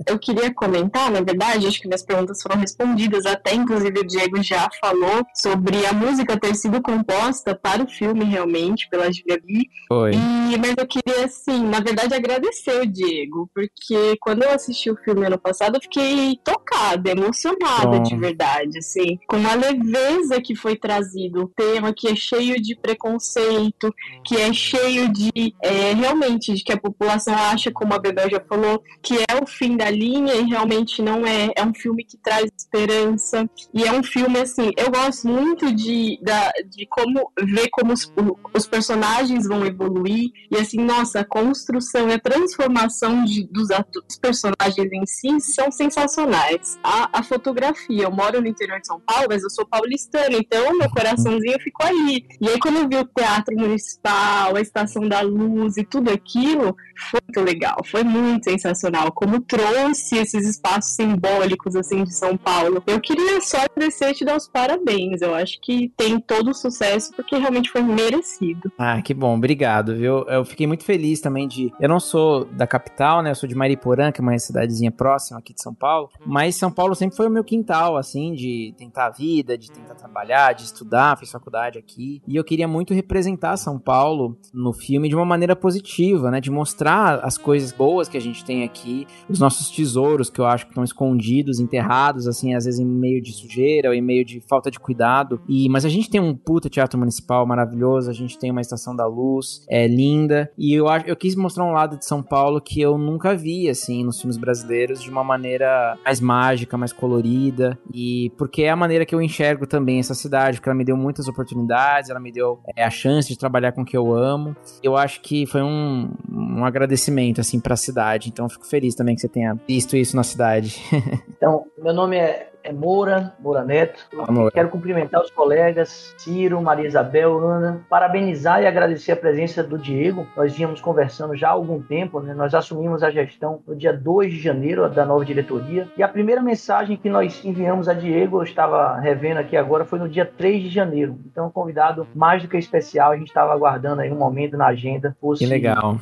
Eu queria comentar, na verdade, acho que minhas perguntas foram respondidas, até inclusive o Diego já falou sobre a música ter sido composta para o filme, realmente, pela Julia B. Foi. E, mas eu queria, assim, na verdade, agradecer o Diego, porque quando eu assisti o filme ano passado, eu fiquei tocada, emocionada Bom. de verdade, assim, com a leveza que foi trazido, o tema que é cheio de preconceito, que é cheio de, é, realmente, de que a população acha, como a Bebel já falou, que é o fim da linha e realmente não é. É um filme que traz esperança e é um filme, assim, eu gosto muito de, da, de como ver como os, os personagens vão evoluir e, assim, nossa, a construção e a transformação de, dos, dos personagens em si são sensacionais. A, fotografia, eu moro no interior de São Paulo, mas eu sou paulistana, então meu coraçãozinho ficou ali. E aí, quando eu vi o Teatro Municipal, a Estação da Luz e tudo aquilo, foi muito legal, foi muito sensacional. Como trouxe esses espaços simbólicos, assim, de São Paulo. Eu queria só agradecer e te dar os parabéns. Eu acho que tem todo o sucesso, porque realmente foi merecido. Ah, que bom, obrigado, viu? Eu fiquei muito feliz também de. Eu não sou da capital, né? Eu sou de Mariporã, que é uma cidadezinha próxima aqui de São Paulo. Mas São Paulo sempre foi o meu quintal, assim, de tentar a vida, de tentar trabalhar, de estudar, fiz faculdade aqui. E eu queria muito representar São Paulo no filme de uma maneira positiva, né? De mostrar as coisas boas que a gente tem aqui, os nossos tesouros que eu acho que estão escondidos, enterrados, assim, às vezes em meio de sujeira ou em meio de falta de cuidado. E mas a gente tem um puta teatro municipal maravilhoso, a gente tem uma estação da luz, é linda. E eu acho, eu quis mostrar um lado de São Paulo que eu nunca vi assim nos filmes brasileiros de uma maneira mais mágica, mais colorida e porque é a maneira que eu enxergo também essa cidade, porque ela me deu muitas oportunidades, ela me deu é, a chance de trabalhar com o que eu amo. Eu acho que foi um, um agradecimento assim para a cidade. Então fico feliz também que você tenha visto isso na cidade. então, meu nome é é Moura, Moura Neto. Amor. Quero cumprimentar os colegas Ciro, Maria Isabel, Ana, parabenizar e agradecer a presença do Diego. Nós vínhamos conversando já há algum tempo, né? nós assumimos a gestão no dia 2 de janeiro da nova diretoria. E a primeira mensagem que nós enviamos a Diego, eu estava revendo aqui agora, foi no dia 3 de janeiro. Então, convidado mais do que especial, a gente estava aguardando aí um momento na agenda. Fosse que legal.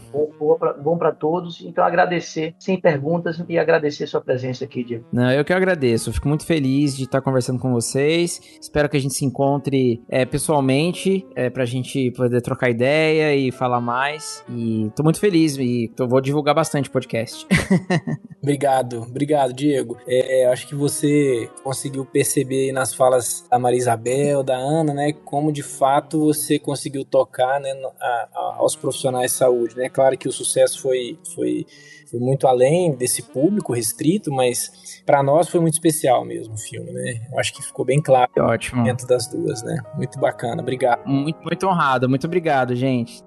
Bom para todos. Então, agradecer, sem perguntas, e agradecer sua presença aqui, Diego. Não, eu que agradeço. Fico muito feliz feliz de estar conversando com vocês. Espero que a gente se encontre é, pessoalmente é, para a gente poder trocar ideia e falar mais. E tô muito feliz e tô, vou divulgar bastante o podcast. obrigado, obrigado, Diego. É, acho que você conseguiu perceber nas falas da Maria Isabel, da Ana, né, como de fato você conseguiu tocar né, a, a, aos profissionais de saúde. Né? Claro que o sucesso foi, foi foi muito além desse público restrito, mas para nós foi muito especial mesmo o filme, né? Eu acho que ficou bem claro Ótimo. dentro das duas, né? Muito bacana, obrigado. Muito, muito honrado, muito obrigado, gente.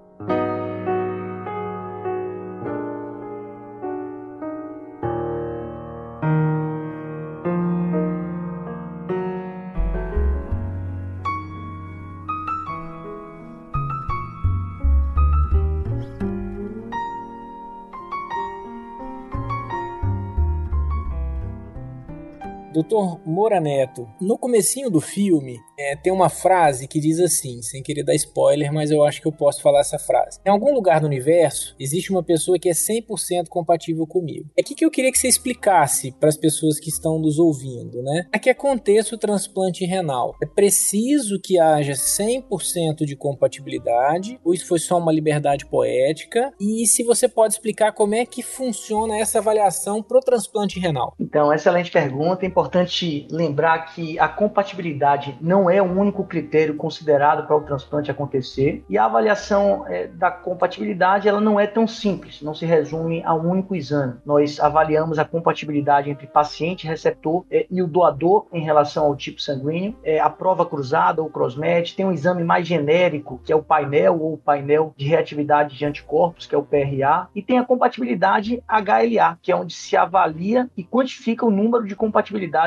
Doutor Moura Neto, no comecinho do filme, é, tem uma frase que diz assim, sem querer dar spoiler, mas eu acho que eu posso falar essa frase. Em algum lugar do universo, existe uma pessoa que é 100% compatível comigo. É aqui que eu queria que você explicasse para as pessoas que estão nos ouvindo, né? A que aconteça o transplante renal. É preciso que haja 100% de compatibilidade, ou isso foi só uma liberdade poética? E se você pode explicar como é que funciona essa avaliação pro transplante renal? Então, excelente pergunta. É importante lembrar que a compatibilidade não é o único critério considerado para o transplante acontecer e a avaliação é, da compatibilidade ela não é tão simples, não se resume a um único exame. Nós avaliamos a compatibilidade entre paciente receptor é, e o doador em relação ao tipo sanguíneo, é, a prova cruzada ou crossmatch, tem um exame mais genérico que é o painel ou o painel de reatividade de anticorpos que é o PRA e tem a compatibilidade HLA que é onde se avalia e quantifica o número de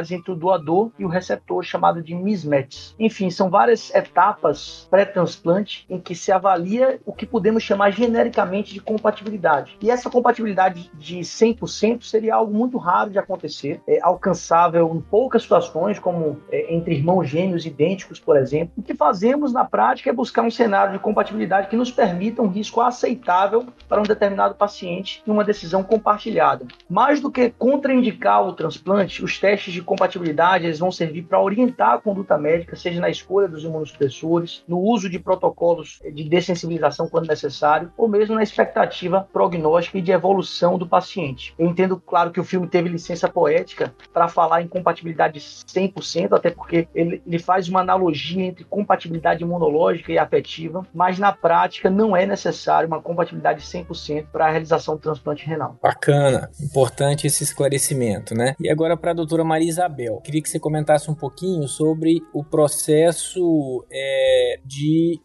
entre o doador e o receptor chamado de mismatch. Enfim, são várias etapas pré-transplante em que se avalia o que podemos chamar genericamente de compatibilidade. E essa compatibilidade de 100% seria algo muito raro de acontecer, é alcançável em poucas situações, como é, entre irmãos gêmeos idênticos, por exemplo. O que fazemos na prática é buscar um cenário de compatibilidade que nos permita um risco aceitável para um determinado paciente em uma decisão compartilhada. Mais do que contraindicar o transplante, os testes de compatibilidade eles vão servir para orientar a conduta médica seja na escolha dos imunossupressores, no uso de protocolos de dessensibilização quando necessário, ou mesmo na expectativa prognóstica e de evolução do paciente. Eu entendo, claro, que o filme teve licença poética para falar em compatibilidade 100%, até porque ele, ele faz uma analogia entre compatibilidade imunológica e afetiva, mas na prática não é necessário uma compatibilidade 100% para a realização do transplante renal. Bacana, importante esse esclarecimento, né? E agora para a doutora Maria Isabel, queria que você comentasse um pouquinho sobre o processo é, de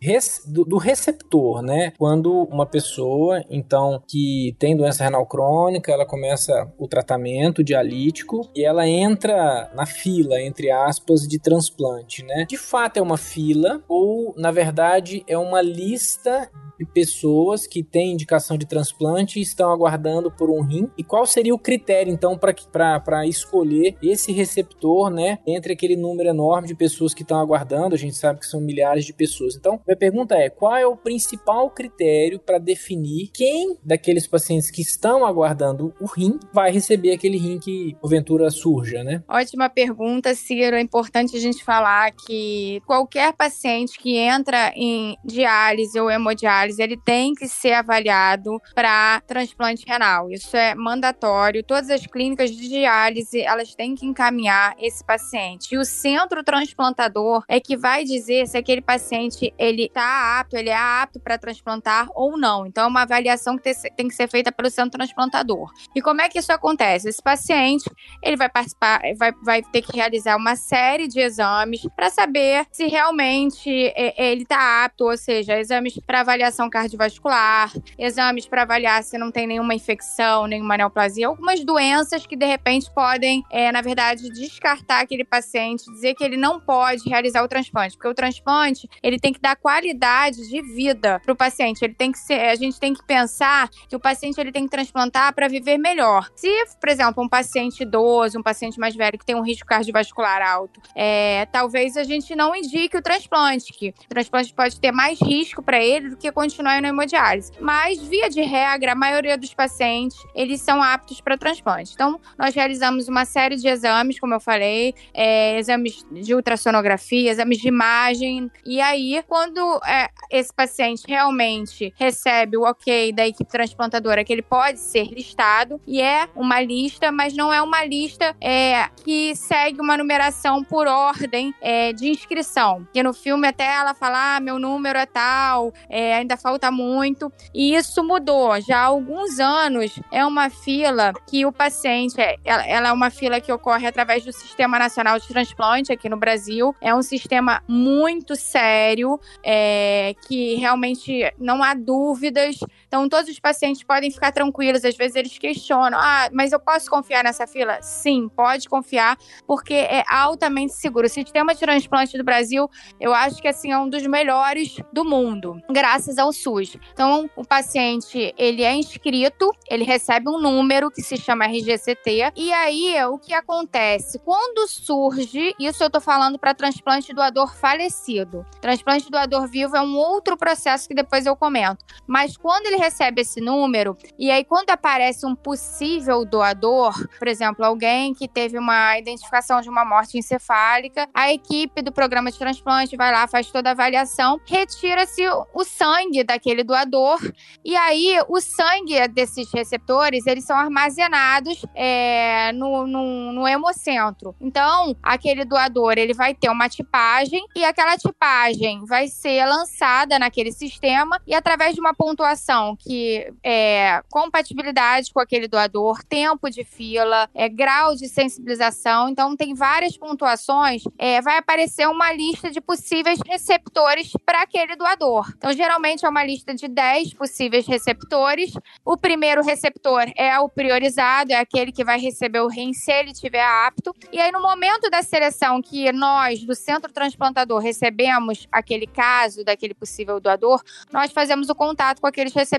do, do, receptor, né? Quando uma pessoa, então, que tem doença renal crônica, ela começa o tratamento dialítico e ela entra na fila, entre aspas, de transplante, né? De fato é uma fila ou, na verdade, é uma lista de pessoas que têm indicação de transplante e estão aguardando por um rim? E qual seria o critério, então, para escolher esse receptor, né? Entre aquele número enorme de pessoas que estão aguardando, a gente sabe que são milhares de pessoas. Então, minha pergunta é: qual é o principal critério para definir quem daqueles pacientes que estão aguardando o rim vai receber aquele rim que porventura surja, né? Ótima pergunta, Ciro. É importante a gente falar que qualquer paciente que entra em diálise ou hemodiálise ele tem que ser avaliado para transplante renal. Isso é mandatório. Todas as clínicas de diálise, elas têm que encaminhar esse paciente. E o centro transplantador é que vai dizer se aquele paciente ele está apto, ele é apto para transplantar ou não. Então é uma avaliação que tem que ser feita pelo centro transplantador. E como é que isso acontece? Esse paciente, ele vai participar, vai, vai ter que realizar uma série de exames para saber se realmente ele está apto, ou seja, exames para avaliação cardiovascular, exames para avaliar se não tem nenhuma infecção, nenhuma neoplasia, algumas doenças que de repente podem, é, na verdade, descartar aquele paciente, dizer que ele não pode realizar o transplante, porque o transplante ele tem que dar qualidade de vida para o paciente. Ele tem que ser, a gente tem que pensar que o paciente ele tem que transplantar para viver melhor. Se, por exemplo, um paciente idoso, um paciente mais velho que tem um risco cardiovascular alto, é, talvez a gente não indique o transplante, que o transplante pode ter mais risco para ele do que continuar na hemodiálise. Mas, via de regra, a maioria dos pacientes, eles são aptos para transplante. Então, nós realizamos uma série de exames, como eu falei, é, exames de ultrassonografia, exames de imagem. E aí, quando é, esse paciente realmente recebe o ok da equipe transplantadora, que ele pode ser listado, e é uma lista, mas não é uma lista é, que segue uma numeração por ordem é, de inscrição. Que no filme até ela fala, ah, meu número é tal, é, ainda falta muito. E isso mudou. Já há alguns anos é uma fila que o paciente, é, ela, é uma fila que ocorre através do Sistema Nacional de Transplante aqui no Brasil. É um sistema muito sério, é, que realmente não há dúvidas Então, todos os pacientes podem ficar tranquilos. Às vezes eles questionam: ah, mas eu posso confiar nessa fila? Sim, pode confiar, porque é altamente seguro. O sistema de transplante do Brasil, eu acho que assim é um dos melhores do mundo, graças ao SUS. Então, o paciente ele é inscrito, ele recebe um número que se chama RGCT, e aí o que acontece? Quando surge, isso eu tô falando para transplante doador falecido. Transplante doador vivo é um outro processo que depois eu comento. Mas quando ele recebe esse número, e aí quando aparece um possível doador, por exemplo, alguém que teve uma identificação de uma morte encefálica, a equipe do programa de transplante vai lá, faz toda a avaliação, retira-se o sangue daquele doador, e aí o sangue desses receptores, eles são armazenados é, no, no, no hemocentro. Então, aquele doador, ele vai ter uma tipagem, e aquela tipagem vai ser lançada naquele sistema, e através de uma pontuação que é compatibilidade com aquele doador, tempo de fila, é, grau de sensibilização. Então, tem várias pontuações. É, vai aparecer uma lista de possíveis receptores para aquele doador. Então, geralmente é uma lista de 10 possíveis receptores. O primeiro receptor é o priorizado, é aquele que vai receber o rim se ele estiver apto. E aí, no momento da seleção que nós, do centro transplantador, recebemos aquele caso daquele possível doador, nós fazemos o contato com aqueles receptores,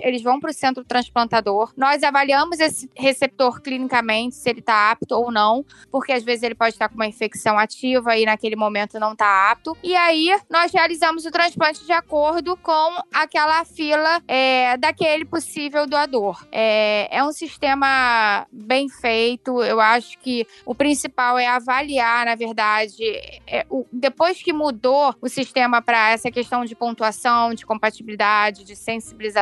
eles vão para o centro transplantador. Nós avaliamos esse receptor clinicamente, se ele está apto ou não, porque às vezes ele pode estar com uma infecção ativa e naquele momento não está apto. E aí nós realizamos o transplante de acordo com aquela fila é, daquele possível doador. É, é um sistema bem feito. Eu acho que o principal é avaliar, na verdade, é, o, depois que mudou o sistema para essa questão de pontuação, de compatibilidade, de sensibilização,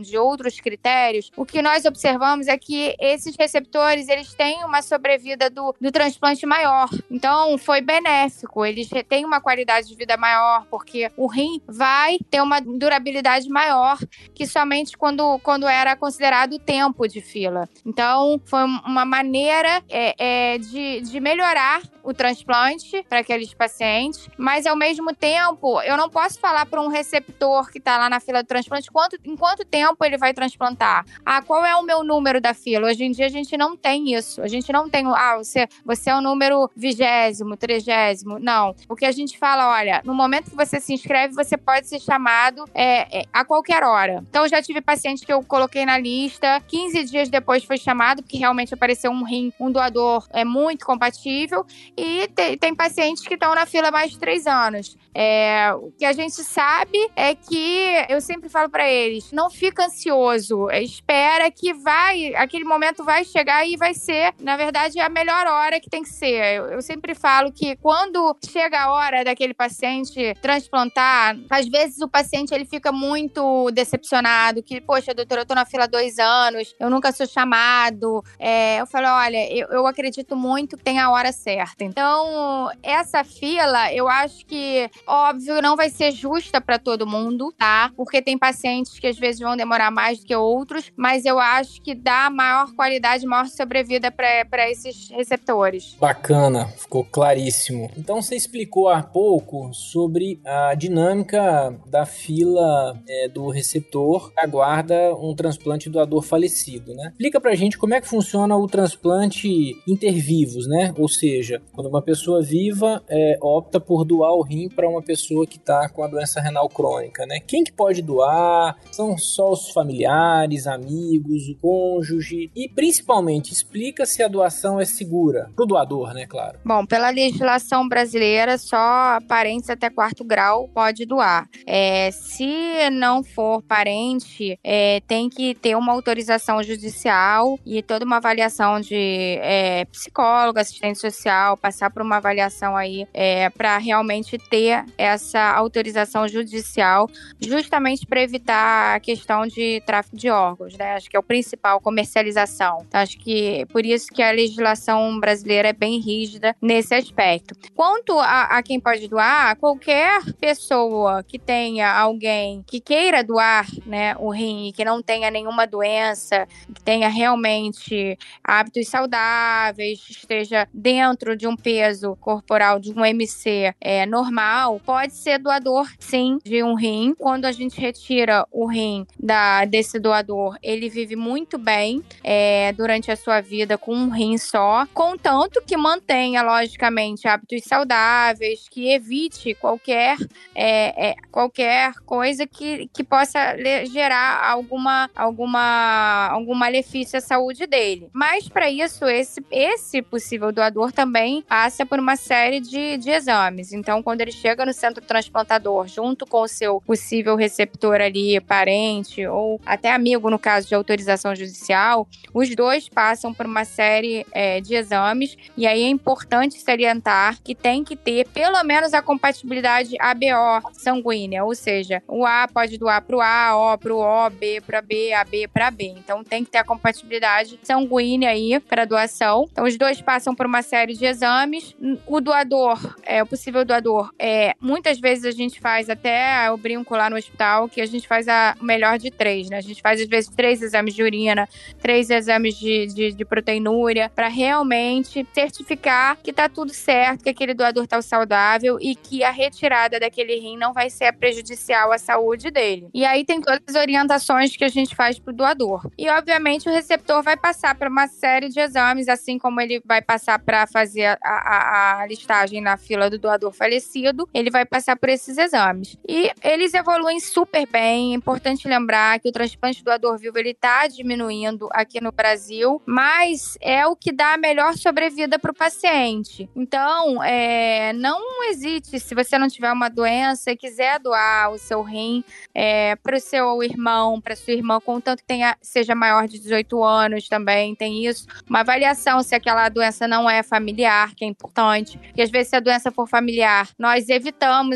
de outros critérios, o que nós observamos é que esses receptores eles têm uma sobrevida do, do transplante maior. Então, foi benéfico. Eles têm uma qualidade de vida maior, porque o rim vai ter uma durabilidade maior que somente quando, quando era considerado tempo de fila. Então, foi uma maneira é, é, de, de melhorar o transplante para aqueles pacientes, mas ao mesmo tempo, eu não posso falar para um receptor que está lá na fila do transplante quanto, em quanto tempo ele vai transplantar. Ah, qual é o meu número da fila? Hoje em dia a gente não tem isso. A gente não tem, ah, você, você é o número vigésimo, trigésimo. Não. O que a gente fala, olha, no momento que você se inscreve, você pode ser chamado é, é, a qualquer hora. Então, já tive paciente que eu coloquei na lista, 15 dias depois foi chamado, porque realmente apareceu um rim, um doador é muito compatível, e te, tem pacientes que estão na fila mais de três anos. É, o que a gente sabe é que eu sempre falo para eles: não fica ansioso, espera que vai, aquele momento vai chegar e vai ser, na verdade, a melhor hora que tem que ser. Eu, eu sempre falo que quando chega a hora daquele paciente transplantar, às vezes o paciente ele fica muito decepcionado, que, poxa, doutor, eu tô na fila há dois anos, eu nunca sou chamado. É, eu falo, olha, eu, eu acredito muito que tem a hora certa. Então, essa fila, eu acho que Óbvio, não vai ser justa para todo mundo, tá? Porque tem pacientes que às vezes vão demorar mais do que outros, mas eu acho que dá maior qualidade, maior sobrevida para esses receptores. Bacana, ficou claríssimo. Então você explicou há pouco sobre a dinâmica da fila é, do receptor que aguarda um transplante doador falecido, né? Explica pra gente como é que funciona o transplante intervivos, né? Ou seja, quando uma pessoa viva é, opta por doar o rim para uma pessoa que está com a doença renal crônica, né? Quem que pode doar? São só os familiares, amigos, o cônjuge e principalmente explica se a doação é segura para o doador, né? Claro. Bom, pela legislação brasileira, só parentes até quarto grau pode doar. É, se não for parente, é, tem que ter uma autorização judicial e toda uma avaliação de é, psicólogo, assistente social, passar por uma avaliação aí é, para realmente ter essa autorização judicial, justamente para evitar a questão de tráfico de órgãos, né? Acho que é o principal, comercialização. Então, acho que por isso que a legislação brasileira é bem rígida nesse aspecto. Quanto a, a quem pode doar, qualquer pessoa que tenha alguém que queira doar, né, o rim, que não tenha nenhuma doença, que tenha realmente hábitos saudáveis, esteja dentro de um peso corporal de um MC é, normal, pode ser doador, sim, de um rim. Quando a gente retira o, rim da, desse doador, ele vive muito bem é, durante a sua vida com um rim só, contanto que mantenha, logicamente, hábitos saudáveis, que evite qualquer, é, é, qualquer coisa que, que possa gerar alguma, alguma, algum malefício à saúde dele. Mas, para isso, esse, esse possível doador também passa por uma série de, de exames. Então, quando ele chega no centro transplantador, junto com o seu possível receptor ali, parente ou até amigo, no caso de autorização judicial, os dois passam por uma série é, de exames. E aí é importante salientar que tem que ter pelo menos a compatibilidade ABO sanguínea, ou seja, o A pode doar para o A, O para o O, B para B, AB para B. Então tem que ter a compatibilidade sanguínea aí para doação. Então os dois passam por uma série de exames. O doador, é, o possível doador, é, muitas vezes a gente faz até, eu brinco lá no hospital, que a gente faz a, o melhor de três, né? A gente faz às vezes três exames de urina, três exames de, de, de proteinúria, para realmente certificar que tá tudo certo, que aquele doador tá saudável e que a retirada daquele rim não vai ser prejudicial à saúde dele. E aí tem todas as orientações que a gente faz pro doador. E obviamente o receptor vai passar por uma série de exames, assim como ele vai passar para fazer a, a, a, listagem na fila do doador falecido, ele vai passar por esses exames. E eles evoluem super bem. É importante lembrar que o transplante doador vivo ele tá diminuindo aqui no Brasil, mas é o que dá a melhor sobrevida para o paciente. Então, é, não hesite se você não tiver uma doença e quiser doar o seu rim é, para o seu irmão, para sua irmã, contanto que tenha, seja maior de 18 anos também, tem isso. Uma avaliação se aquela doença não é familiar, que é importante. Porque às vezes, se a doença for familiar, nós evitamos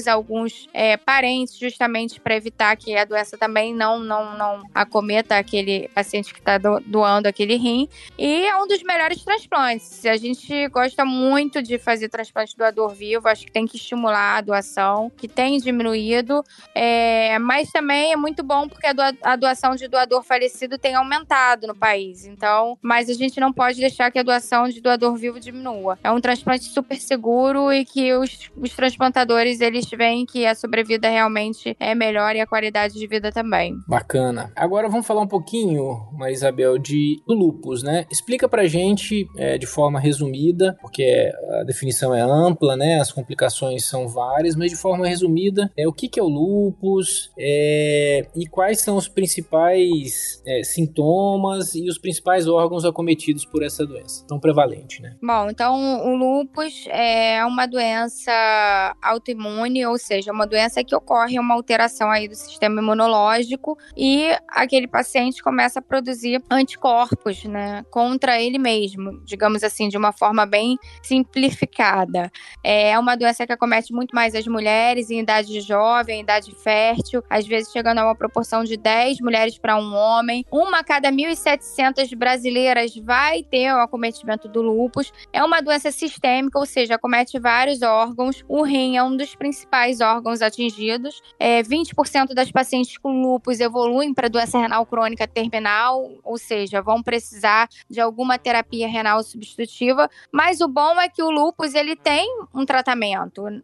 alguns é, parentes justamente para evitar que a doença também não, não, não acometa aquele paciente que está do, doando aquele rim. E é um dos melhores transplantes. A gente gosta muito de fazer transplante doador vivo, acho que tem que estimular a doação, que tem diminuído. É, mas também é muito bom porque a doação de doador falecido tem aumentado no país. Então, mas a gente não pode deixar que a doação de doador vivo diminua. É um transplante super seguro e que os, os transplantadores eles veem que a sobrevida realmente é melhor e a qualidade de vida também. Bacana. Agora vamos falar um pouquinho, Marisabel, de do lupus, né? Explica pra gente é, de forma resumida, porque a definição é ampla, né? As complicações são várias, mas de forma resumida, é o que, que é o lupus é, e quais são os principais é, sintomas e os principais órgãos acometidos por essa doença tão prevalente, né? Bom, então o lupus é uma doença autoimune, ou seja, uma doença que ocorre uma alteração aí do sistema imunológico e aquele paciente começa a produzir anticorpos, né, contra ele mesmo, digamos assim, de uma forma bem simplificada. É uma doença que acomete muito mais as mulheres em idade jovem, idade fértil, às vezes chegando a uma proporção de 10 mulheres para um homem. Uma a cada 1.700 brasileiras vai ter o acometimento do lúpus. É uma doença sistêmica, ou seja, acomete vários órgãos. O rim é um dos principais órgãos atingidos. É, 20% das pacientes com lúpus evoluem para doença renal crônica terminal, ou seja, vão precisar de alguma terapia renal substitutiva. Mas o bom é que o lúpus ele tem um tratamento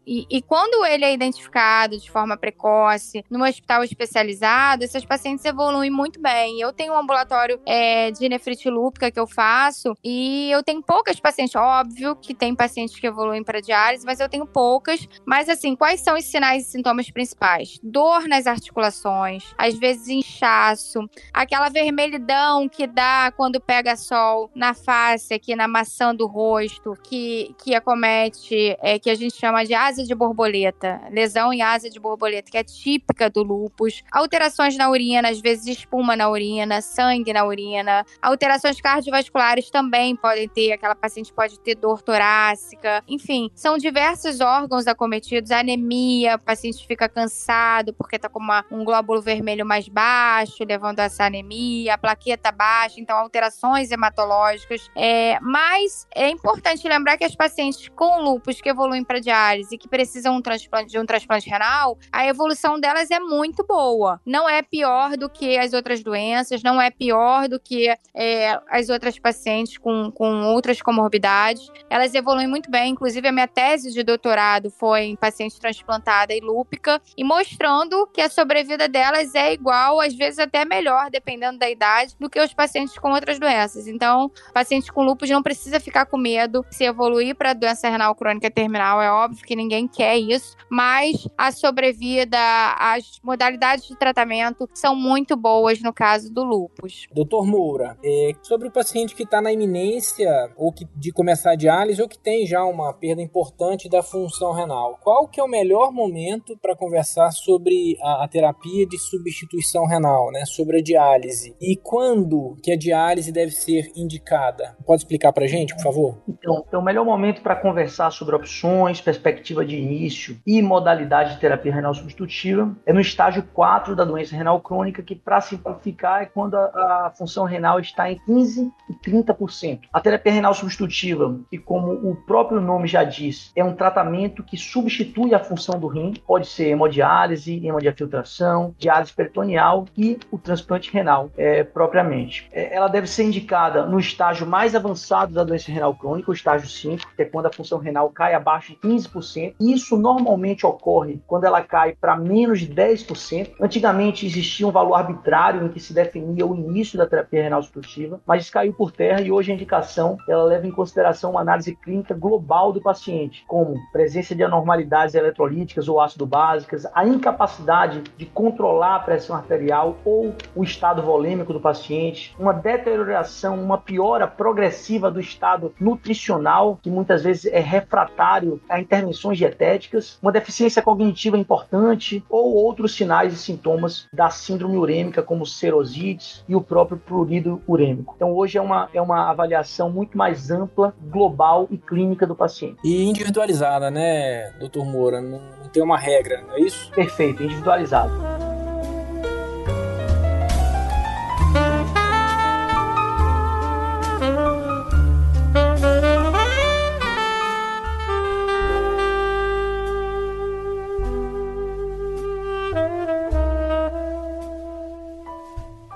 e, e quando ele é identificado de forma precoce no hospital especializado, essas pacientes evoluem muito bem. Eu tenho um ambulatório é, de nefrite lúpica que eu faço e eu tenho poucas pacientes, óbvio que tem pacientes que evoluem para diálise, mas eu tenho poucas. Mas assim, quais são os sinais e sintomas principais? Dor nas articulações, às vezes inchaço, aquela vermelhidão que dá quando pega sol na face, aqui na maçã do rosto, que, que acomete, é, que a gente chama de asa de borboleta, lesão em asa de borboleta, que é típica do lúpus. Alterações na urina, às vezes espuma na urina, sangue na urina. Alterações cardiovasculares também podem ter, aquela paciente pode ter dor torácica. Enfim, são diversos órgãos acometidos, anemia, o paciente fica cansado porque tá com uma, um glóbulo vermelho mais baixo, levando a essa anemia, a plaqueta baixa, então alterações hematológicas. É, mas é importante lembrar que as pacientes com lúpus que evoluem para diálise e que precisam um de um transplante renal, a evolução delas é muito boa. Não é pior do que as outras doenças, não é pior do que é, as outras pacientes com, com outras comorbidades. Elas evoluem muito bem. Inclusive, a minha tese de doutorado foi paciente transplantada e lúpica, e mostrando que a sobrevida delas é igual, às vezes até melhor, dependendo da idade, do que os pacientes com outras doenças. Então, pacientes com lúpus não precisa ficar com medo se evoluir para doença renal crônica terminal. É óbvio que ninguém quer isso, mas a sobrevida, as modalidades de tratamento são muito boas no caso do lúpus. Doutor Moura, é, sobre o paciente que está na iminência ou que, de começar a diálise ou que tem já uma perda importante da função renal, qual que é o melhor momento para conversar sobre a, a, terapia de substituição renal, né, sobre a diálise? E quando que a diálise deve ser indicada? Pode explicar para gente, por favor? Então, então o melhor momento para conversar sobre opções, perspectiva de início e modalidade de terapia renal substitutiva é no estágio 4 da doença renal crônica, que para simplificar é quando a, a função renal está em 15 e 30%. A terapia renal substitutiva, que como o próprio nome já diz, é um tratamento que substitui a função do rim, pode ser hemodiálise, hemodiafiltração, diálise peritoneal e o transplante renal é, propriamente. É, ela deve ser indicada no estágio mais avançado da doença renal crônica, o estágio 5, que é quando a função renal cai abaixo de 15%. Isso normalmente ocorre quando ela cai para menos de 10%. Antigamente existia um valor arbitrário em que se definia o início da terapia renal substitutiva, mas isso caiu por terra e hoje a indicação ela leva em consideração uma análise clínica global do paciente, como presença de anormalidades eletrolíticas ou ácido básicas, a incapacidade de controlar a pressão arterial ou o estado volêmico do paciente, uma deterioração, uma piora progressiva do estado nutricional, que muitas vezes é refratário a intervenções dietéticas, uma deficiência cognitiva importante ou outros sinais e sintomas da síndrome urêmica, como serosites e o próprio prurido urêmico. Então, hoje é uma, é uma avaliação muito mais ampla, global e clínica do paciente. E individualizada, né, doutor Moura? Não, não tem uma regra, não é isso? Perfeito, individualizado.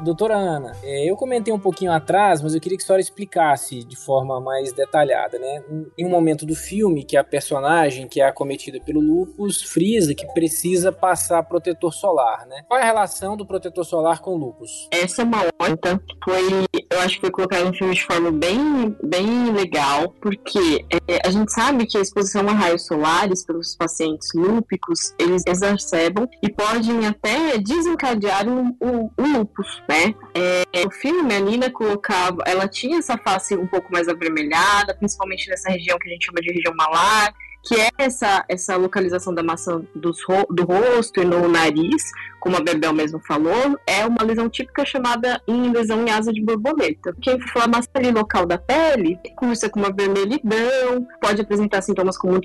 Doutora Ana, é, eu comentei um pouquinho atrás, mas eu queria que a senhora explicasse de forma mais detalhada, né? Em um momento do filme, que a personagem que é acometida pelo lupus frisa que precisa passar protetor solar, né? Qual é a relação do protetor solar com o lupus? Essa é uma ótima, foi, eu acho que foi colocado no filme de forma bem, bem legal, porque é, a gente sabe que a exposição a raios solares pelos pacientes lúpicos, eles exacerbam e podem até desencadear o, lupus, né? né? É, o filme, a Nina colocava, ela tinha essa face um pouco mais avermelhada, principalmente nessa região que a gente chama de região malar, que é essa, essa localização da maçã dos, do rosto e no nariz, como a Bebel mesmo falou, é uma lesão típica chamada em lesão em asa de borboleta. Que a inflamação local da pele cursa com uma vermelhidão, pode apresentar sintomas como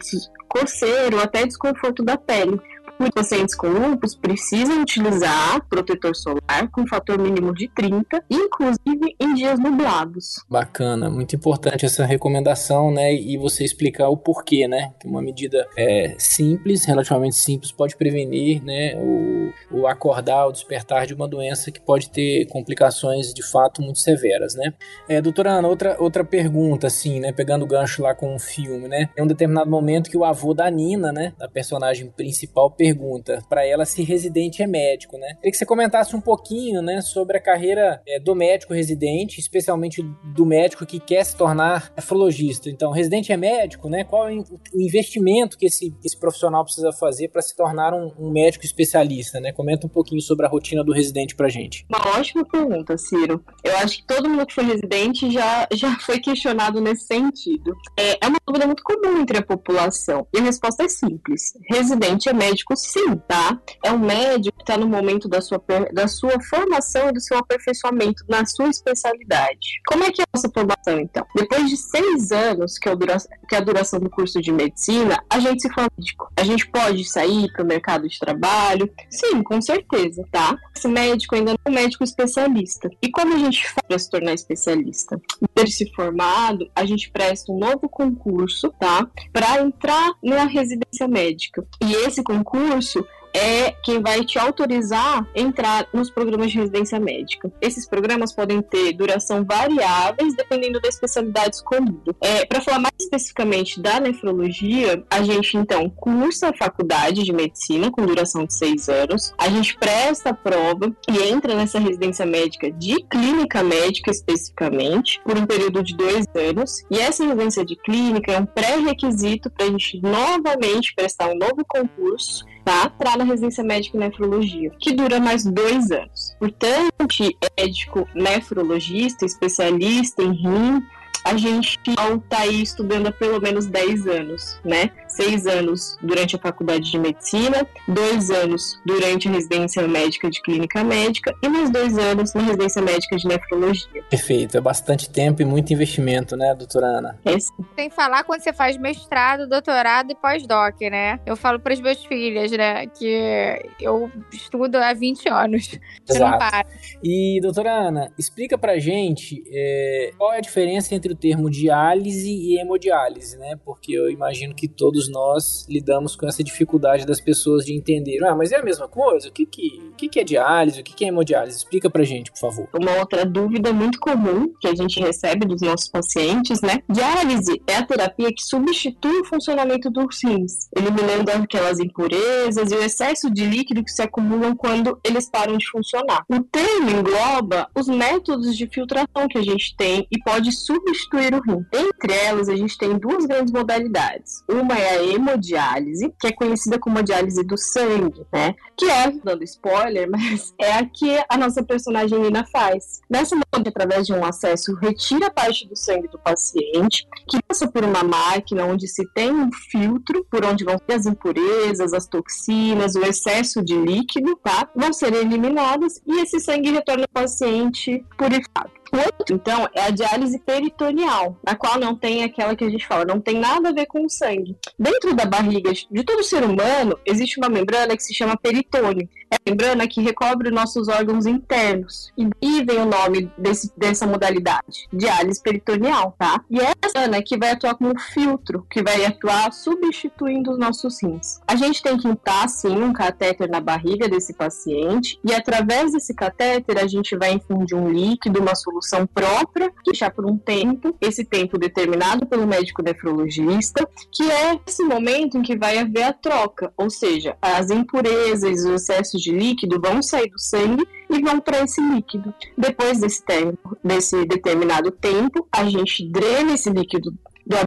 coceiro até desconforto da pele. Os pacientes com lúpus precisam utilizar protetor solar com fator mínimo de 30, inclusive em dias nublados. Bacana, muito importante essa recomendação, né? E você explicar o porquê, né? Que uma medida é, simples, relativamente simples, pode prevenir, né? O, o acordar, o despertar de uma doença que pode ter complicações de fato muito severas, né? É, doutora Ana, outra, outra pergunta, assim, né? Pegando o gancho lá com o filme, né? É um determinado momento que o avô da Nina, né? Da personagem principal, pergunta pergunta para ela se residente é médico, né? Queria que você comentasse um pouquinho, né, sobre a carreira é, do médico residente, especialmente do médico que quer se tornar nefrologista. Então, residente é médico, né? Qual é o investimento que esse, esse profissional precisa fazer para se tornar um, um, médico especialista, né? Comenta um pouquinho sobre a rotina do residente pra gente. Uma ótima pergunta, Ciro. Eu acho que todo mundo que foi residente já, já foi questionado nesse sentido. É, é uma dúvida muito comum entre a população. E a resposta é simples. Residente é médico sim, tá? É um médico que está no momento da sua, da sua formação e do seu aperfeiçoamento na sua especialidade. Como é que é a nossa formação, então? Depois de seis anos, que é, a duração, que é a duração do curso de medicina, a gente se forma médico. A gente pode sair para o mercado de trabalho? Sim, com certeza, tá? Esse médico ainda não é um médico especialista. E como a gente faz para se tornar especialista? Ter se formado, a gente presta um novo concurso, tá? Para entrar na residência médica. E esse concurso concurso é quem vai te autorizar entrar nos programas de residência médica. Esses programas podem ter duração variáveis dependendo da especialidade escolhida. É, Para falar mais especificamente da nefrologia, a gente então cursa a faculdade de medicina com duração de seis anos, a gente presta a prova e entra nessa residência médica de clínica médica especificamente por um período de dois anos. E essa residência de clínica é um pré-requisito para a gente novamente prestar um novo concurso tá? Para na residência médica em nefrologia, que dura mais dois anos. Portanto, médico nefrologista, especialista em rim, a gente está aí estudando há pelo menos 10 anos, né? Seis anos durante a faculdade de medicina, dois anos durante a residência médica de clínica médica e mais dois anos na residência médica de nefrologia. Perfeito, é bastante tempo e muito investimento, né, doutora Ana? É sim. Sem falar quando você faz mestrado, doutorado e pós-doc, né? Eu falo para as minhas filhas, né, que eu estudo há 20 anos. Exato. E, doutora Ana, explica pra gente é, qual é a diferença entre o termo diálise e hemodiálise, né? Porque eu imagino que todos nós lidamos com essa dificuldade das pessoas de entender. Ah, mas é a mesma coisa? O que, que, o que, que é diálise? O que, que é hemodiálise? Explica pra gente, por favor. Uma outra dúvida muito comum que a gente recebe dos nossos pacientes, né? Diálise é a terapia que substitui o funcionamento dos rins, eliminando aquelas impurezas e o excesso de líquido que se acumulam quando eles param de funcionar. O termo engloba os métodos de filtração que a gente tem e pode substituir substituir o rim. Entre elas, a gente tem duas grandes modalidades. Uma é a hemodiálise, que é conhecida como a diálise do sangue, né? Que é, dando spoiler, mas é a que a nossa personagem Nina faz. Nessa modalidade, através de um acesso, retira parte do sangue do paciente, que passa por uma máquina onde se tem um filtro, por onde vão as impurezas, as toxinas, o excesso de líquido, tá? Vão ser eliminadas e esse sangue retorna ao paciente purificado. Outro, então, é a diálise peritoneal, na qual não tem aquela que a gente fala, não tem nada a ver com o sangue. Dentro da barriga de todo ser humano, existe uma membrana que se chama peritônio. É a membrana que recobre nossos órgãos internos. E vem o nome desse, dessa modalidade, diálise peritoneal, tá? E é essa membrana que vai atuar como filtro, que vai atuar substituindo os nossos rins. A gente tem que implantar, sim, um catéter na barriga desse paciente, e através desse catéter a gente vai infundir um líquido, uma solução própria, que já por um tempo, esse tempo determinado pelo médico nefrologista, que é esse momento em que vai haver a troca, ou seja, as impurezas, os excessos de líquido vão sair do sangue e vão para esse líquido. Depois desse tempo, desse determinado tempo, a gente drena esse líquido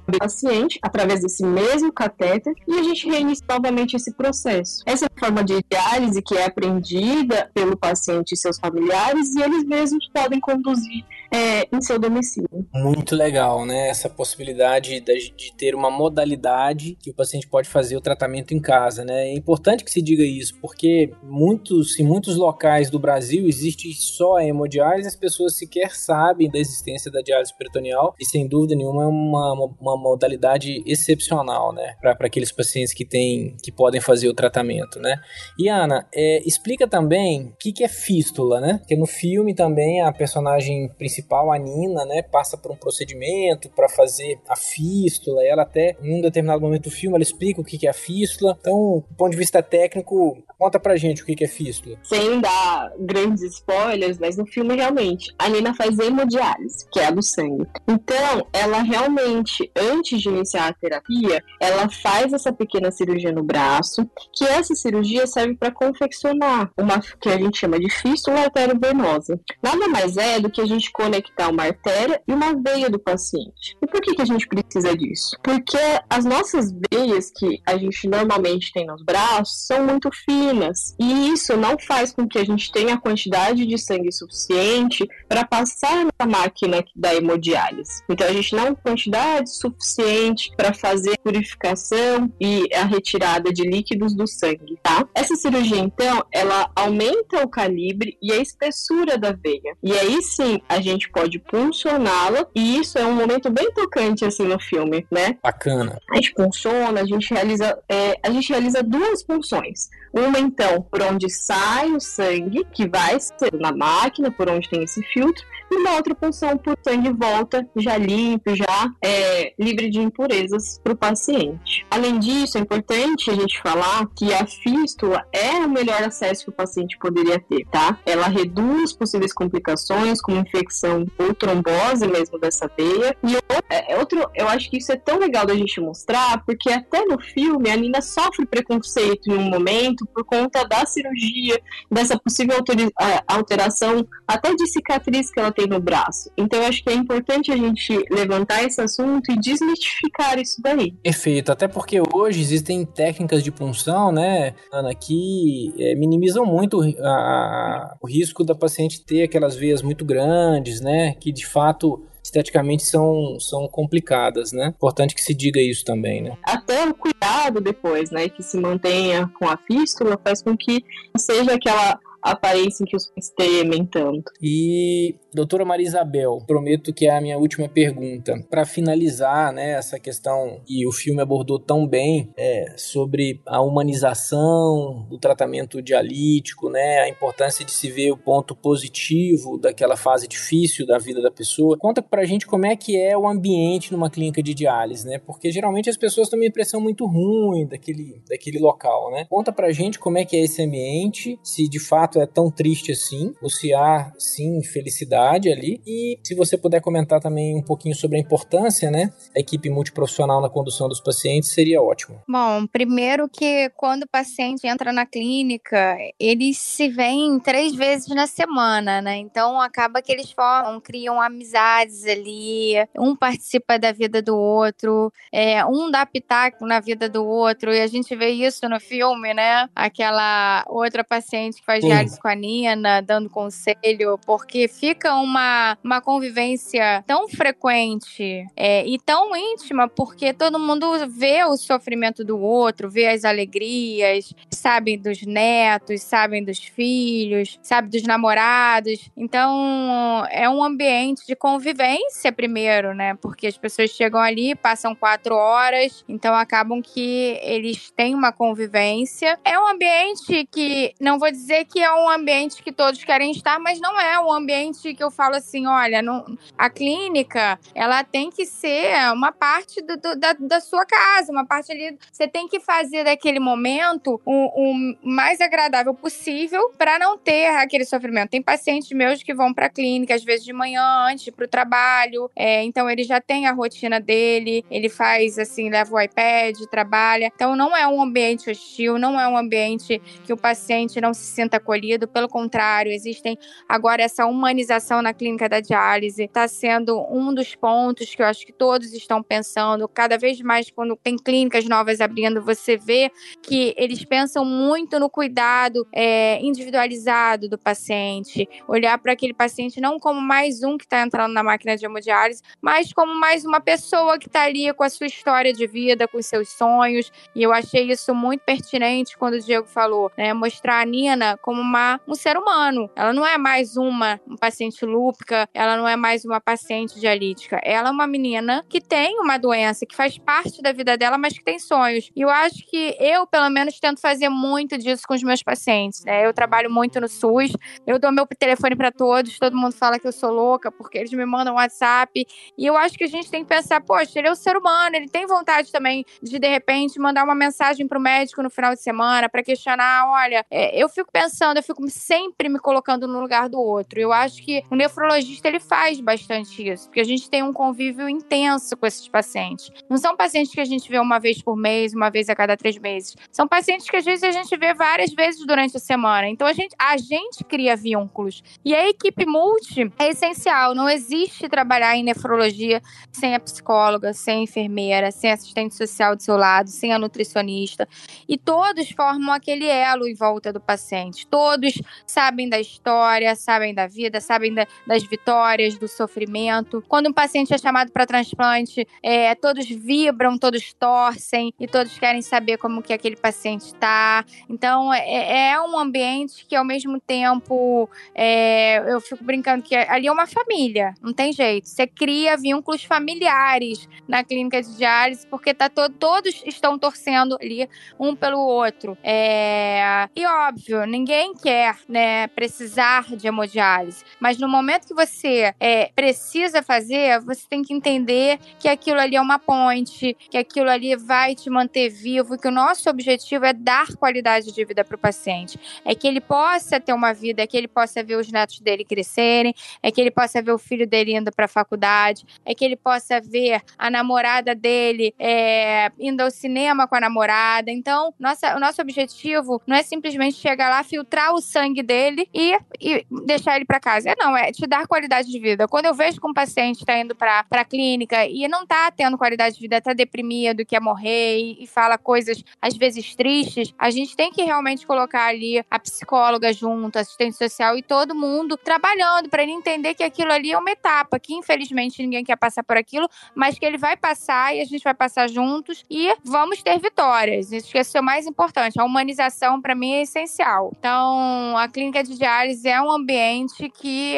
do paciente através desse mesmo catéter e a gente reinicia novamente esse processo. Essa forma de diálise que é aprendida pelo paciente e seus familiares e eles mesmos podem conduzir é, em seu domicílio. Muito legal, né? Essa possibilidade de, de, ter uma modalidade que o paciente pode fazer o tratamento em casa, né? É importante que se diga isso, porque muitos, em muitos locais do Brasil existe só a hemodiálise, as pessoas sequer sabem da existência da diálise peritoneal e sem dúvida nenhuma é uma, uma, modalidade excepcional, né? Para aqueles pacientes que têm, que podem fazer o tratamento, né? E Ana, é, explica também o que, que é fístula, né? Porque no filme também a personagem principal principal, a Nina, né, passa por um procedimento para fazer a fístula. Ela até, em um determinado momento do filme, ela explica o que é a fístula. Então, do ponto de vista técnico, conta pra gente o que é fístula. Sem dar grandes spoilers, mas no filme realmente, a Nina faz hemodiálise, que é a do sangue. Então, ela realmente, antes de iniciar a terapia, ela faz essa pequena cirurgia no braço, que essa cirurgia serve para confeccionar uma que a gente chama de fístula arteriovenosa. Nada mais é do que a gente conectar uma artéria e uma veia do paciente. E por que, que a gente precisa disso? Porque as nossas veias que a gente normalmente tem nos braços são muito finas e isso não faz com que a gente tenha a quantidade de sangue suficiente para passar na máquina da hemodiálise. Então a gente não tem quantidade suficiente para fazer a purificação e a retirada de líquidos do sangue, tá? Essa cirurgia então, ela aumenta o calibre e a espessura da veia. E aí sim, a gente gente pode puncioná-la, e isso é um momento bem tocante, assim, no filme, né? Bacana. A gente funciona, a gente realiza, é, a gente realiza duas funções. Uma, então, por onde sai o sangue, que vai ser na máquina, por onde tem esse filtro, e uma outra punção por sangue volta, já limpo, já é, livre de impurezas para o paciente. Além disso, é importante a gente falar que a fístula é o melhor acesso que o paciente poderia ter, tá? Ela reduz possíveis complicações, como infecção ou trombose mesmo dessa veia. E é, outro, eu acho que isso é tão legal da gente mostrar, porque até no filme a Nina sofre preconceito em um momento por conta da cirurgia, dessa possível alteração até de cicatriz que ela tem no braço. Então acho que é importante a gente levantar esse assunto e desmistificar isso daí. Perfeito, até porque hoje existem técnicas de punção, né, Ana, que é, minimizam muito a, o risco da paciente ter aquelas veias muito grandes, né, que de fato esteticamente são, são complicadas, né? Importante que se diga isso também, né? Até o cuidado depois, né? Que se mantenha com a fístula faz com que seja aquela aparência que os pais temem tanto. E, doutora Maria Isabel, prometo que é a minha última pergunta. Para finalizar, né, essa questão e o filme abordou tão bem é, sobre a humanização do tratamento dialítico, né, a importância de se ver o ponto positivo daquela fase difícil da vida da pessoa. Conta pra gente como é que é o ambiente numa clínica de diálise, né? Porque geralmente as pessoas têm uma impressão muito ruim daquele, daquele local, né? Conta pra gente como é que é esse ambiente, se de fato fato é tão triste assim, ou se há sim felicidade ali. E se você puder comentar também um pouquinho sobre a importância, né, da equipe multiprofissional na condução dos pacientes, seria ótimo. Bom, primeiro que quando o paciente entra na clínica, eles se veem três vezes na semana, né? Então acaba que eles formam, criam amizades ali, um participa da vida do outro, é, um dá pitaco na vida do outro, e a gente vê isso no filme, né? Aquela outra paciente que faz com a Nina, dando conselho, porque fica uma, uma convivência tão frequente é, e tão íntima, porque todo mundo vê o sofrimento do outro, vê as alegrias, sabem dos netos, sabem dos filhos, sabe dos namorados. Então, é um ambiente de convivência primeiro, né? Porque as pessoas chegam ali, passam quatro horas, então acabam que eles têm uma convivência. É um ambiente que, não vou dizer que é um ambiente que todos querem estar, mas não é um ambiente que eu falo assim, olha, não, a clínica, ela tem que ser uma parte do, do, da, da sua casa, uma parte ali, você tem que fazer daquele momento o, o mais agradável possível para não ter aquele sofrimento. Tem pacientes meus que vão para a clínica, às vezes de manhã, antes para o trabalho, é, então ele já tem a rotina dele, ele faz assim, leva o iPad, trabalha. Então não é um ambiente hostil, não é um ambiente que o paciente não se sinta acolhido acolhido, pelo contrário, existem agora essa humanização na clínica da diálise, está sendo um dos pontos que eu acho que todos estão pensando, cada vez mais quando tem clínicas novas abrindo, você vê que eles pensam muito no cuidado é, individualizado do paciente, olhar para aquele paciente não como mais um que está entrando na máquina de hemodiálise, mas como mais uma pessoa que está ali com a sua história de vida, com seus sonhos, e eu achei isso muito pertinente quando o Diego falou, né, mostrar a Nina como um ser humano. Ela não é mais uma um paciente lúpica, ela não é mais uma paciente dialítica. Ela é uma menina que tem uma doença, que faz parte da vida dela, mas que tem sonhos. E eu acho que eu, pelo menos, tento fazer muito disso com os meus pacientes. Né? Eu trabalho muito no SUS, eu dou meu telefone para todos, todo mundo fala que eu sou louca, porque eles me mandam WhatsApp. E eu acho que a gente tem que pensar, poxa, ele é um ser humano, ele tem vontade também de, de repente, mandar uma mensagem pro médico no final de semana para questionar, olha, é, eu fico pensando eu fico sempre me colocando no lugar do outro. Eu acho que o nefrologista ele faz bastante isso, porque a gente tem um convívio intenso com esses pacientes. Não são pacientes que a gente vê uma vez por mês, uma vez a cada três meses. São pacientes que às vezes a gente vê várias vezes durante a semana. Então a gente, a gente cria vínculos. E a equipe multi é essencial. Não existe trabalhar em nefrologia sem a psicóloga, sem a enfermeira, sem a assistente social do seu lado, sem a nutricionista. E todos formam aquele elo em volta do paciente. Todos todos sabem da história, sabem da vida, sabem da, das vitórias, do sofrimento. Quando um paciente é chamado para transplante, é, todos vibram, todos torcem e todos querem saber como que aquele paciente está. Então é, é, um ambiente que ao mesmo tempo é, eu fico brincando que ali é uma família, não tem jeito. Você cria vínculos familiares na clínica de diálise porque tá to todos estão torcendo ali um pelo outro. É, e óbvio, ninguém quer, né, precisar de hemodiálise. Mas no momento que você é, precisa fazer, você tem que entender que aquilo ali é uma ponte, que aquilo ali vai te manter vivo, que o nosso objetivo é dar qualidade de vida para o paciente. É que ele possa ter uma vida, é que ele possa ver os netos dele crescerem, é que ele possa ver o filho dele indo para a faculdade, é que ele possa ver a namorada dele é, indo ao cinema com a namorada. Então, nossa, o nosso objetivo não é simplesmente chegar lá, filtrar o sangue dele e, e deixar ele para casa. É não, é te dar qualidade de vida. Quando eu vejo que um paciente está indo para a clínica e não está tendo qualidade de vida, está deprimido, quer morrer e, e fala coisas às vezes tristes, a gente tem que realmente colocar ali a psicóloga junto, assistente social e todo mundo trabalhando para ele entender que aquilo ali é uma etapa, que infelizmente ninguém quer passar por aquilo, mas que ele vai passar e a gente vai passar juntos e vamos ter vitórias. Isso que é o mais importante. A humanização para mim é essencial. Então, a clínica de diálise é um ambiente que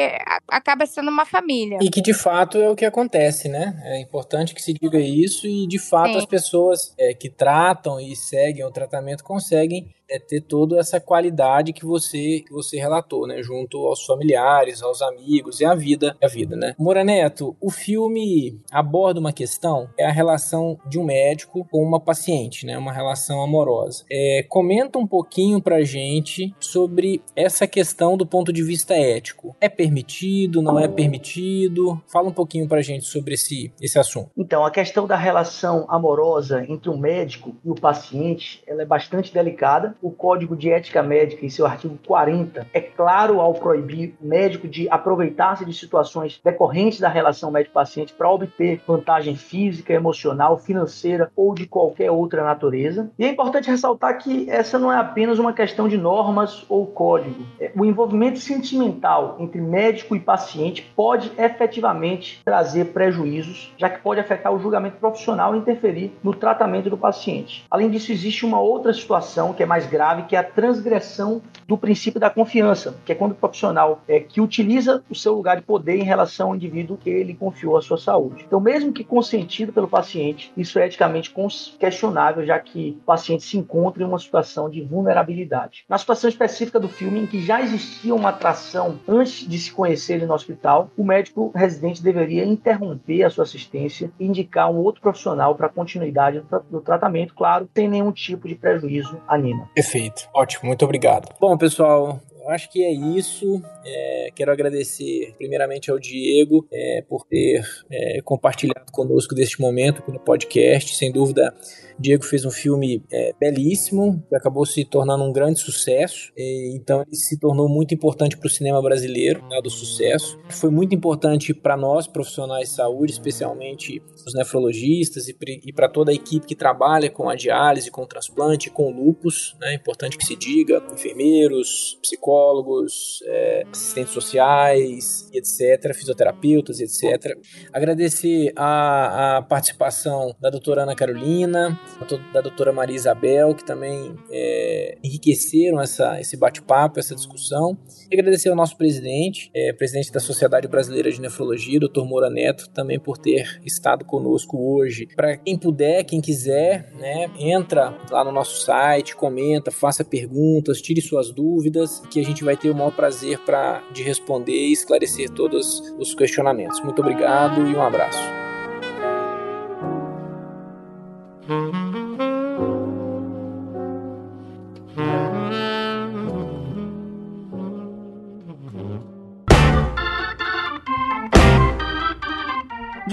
acaba sendo uma família. E que de fato é o que acontece, né? É importante que se diga isso e de fato Sim. as pessoas é, que tratam e seguem o tratamento conseguem é ter toda essa qualidade que você que você relatou, né, junto aos familiares, aos amigos e a vida, a vida, né? Moura Neto, o filme aborda uma questão, é a relação de um médico com uma paciente, né, uma relação amorosa. É, comenta um pouquinho pra gente sobre essa questão do ponto de vista ético. É permitido, não é permitido? Fala um pouquinho pra gente sobre esse, esse assunto. Então, a questão da relação amorosa entre o médico e o paciente, ela é bastante delicada o Código de Ética Médica, em seu artigo 40, é claro ao proibir o médico de aproveitar-se de situações decorrentes da relação médico-paciente para obter vantagem física, emocional, financeira ou de qualquer outra natureza. E é importante ressaltar que essa não é apenas uma questão de normas ou código. É, o envolvimento sentimental entre médico e paciente pode efetivamente trazer prejuízos, já que pode afetar o julgamento profissional e interferir no tratamento do paciente. Além disso, existe uma outra situação que é mais grave, que é a transgressão do princípio da confiança, que é quando o profissional é, que utiliza o seu lugar de poder em relação ao indivíduo que ele confiou a sua saúde. Então, mesmo que consentido pelo paciente, isso é eticamente questionável, já que o paciente se encontra em uma situação de vulnerabilidade. Na situação específica do filme, em que já existia uma atração antes de se conhecer no hospital, o médico residente deveria interromper a sua assistência e indicar um outro profissional para continuidade do tratamento, claro, sem nenhum tipo de prejuízo à Nina. Perfeito. Ótimo, muito obrigado. Bom, pessoal, acho que é isso. É, quero agradecer primeiramente ao Diego é, por ter é, compartilhado conosco deste momento no podcast. Sem dúvida, Diego fez um filme é, belíssimo, que acabou se tornando um grande sucesso. E, então ele se tornou muito importante para o cinema brasileiro, né, do sucesso. Foi muito importante para nós, profissionais de saúde, especialmente os nefrologistas e, para toda a equipe que trabalha com a diálise, com o transplante, com lupus. É né, importante que se diga, enfermeiros, psicólogos, é, assistentes sociais, etc., fisioterapeutas, etc. Agradecer a, a participação da doutora Ana Carolina, da doutora Maria Isabel, que também é, enriqueceram essa, esse bate-papo, essa discussão. E agradecer ao nosso presidente, é, presidente da Sociedade Brasileira de Nefrologia, doutor Moura Neto, também por ter estado conosco hoje. Para quem puder, quem quiser, né, entra lá no nosso site, comenta, faça perguntas, tire suas dúvidas, que a gente vai ter o maior prazer pra, de responder e esclarecer todos os questionamentos. Muito obrigado e um abraço.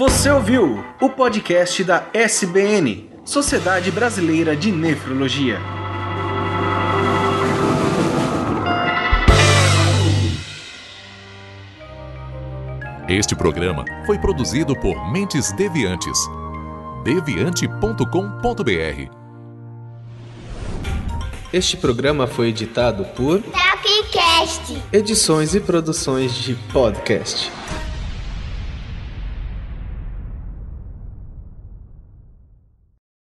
Você ouviu o podcast da SBN, Sociedade Brasileira de Nefrologia. Este programa foi produzido por Mentes Deviantes. deviante.com.br. Este programa foi editado por Tapcast. Edições e produções de podcast.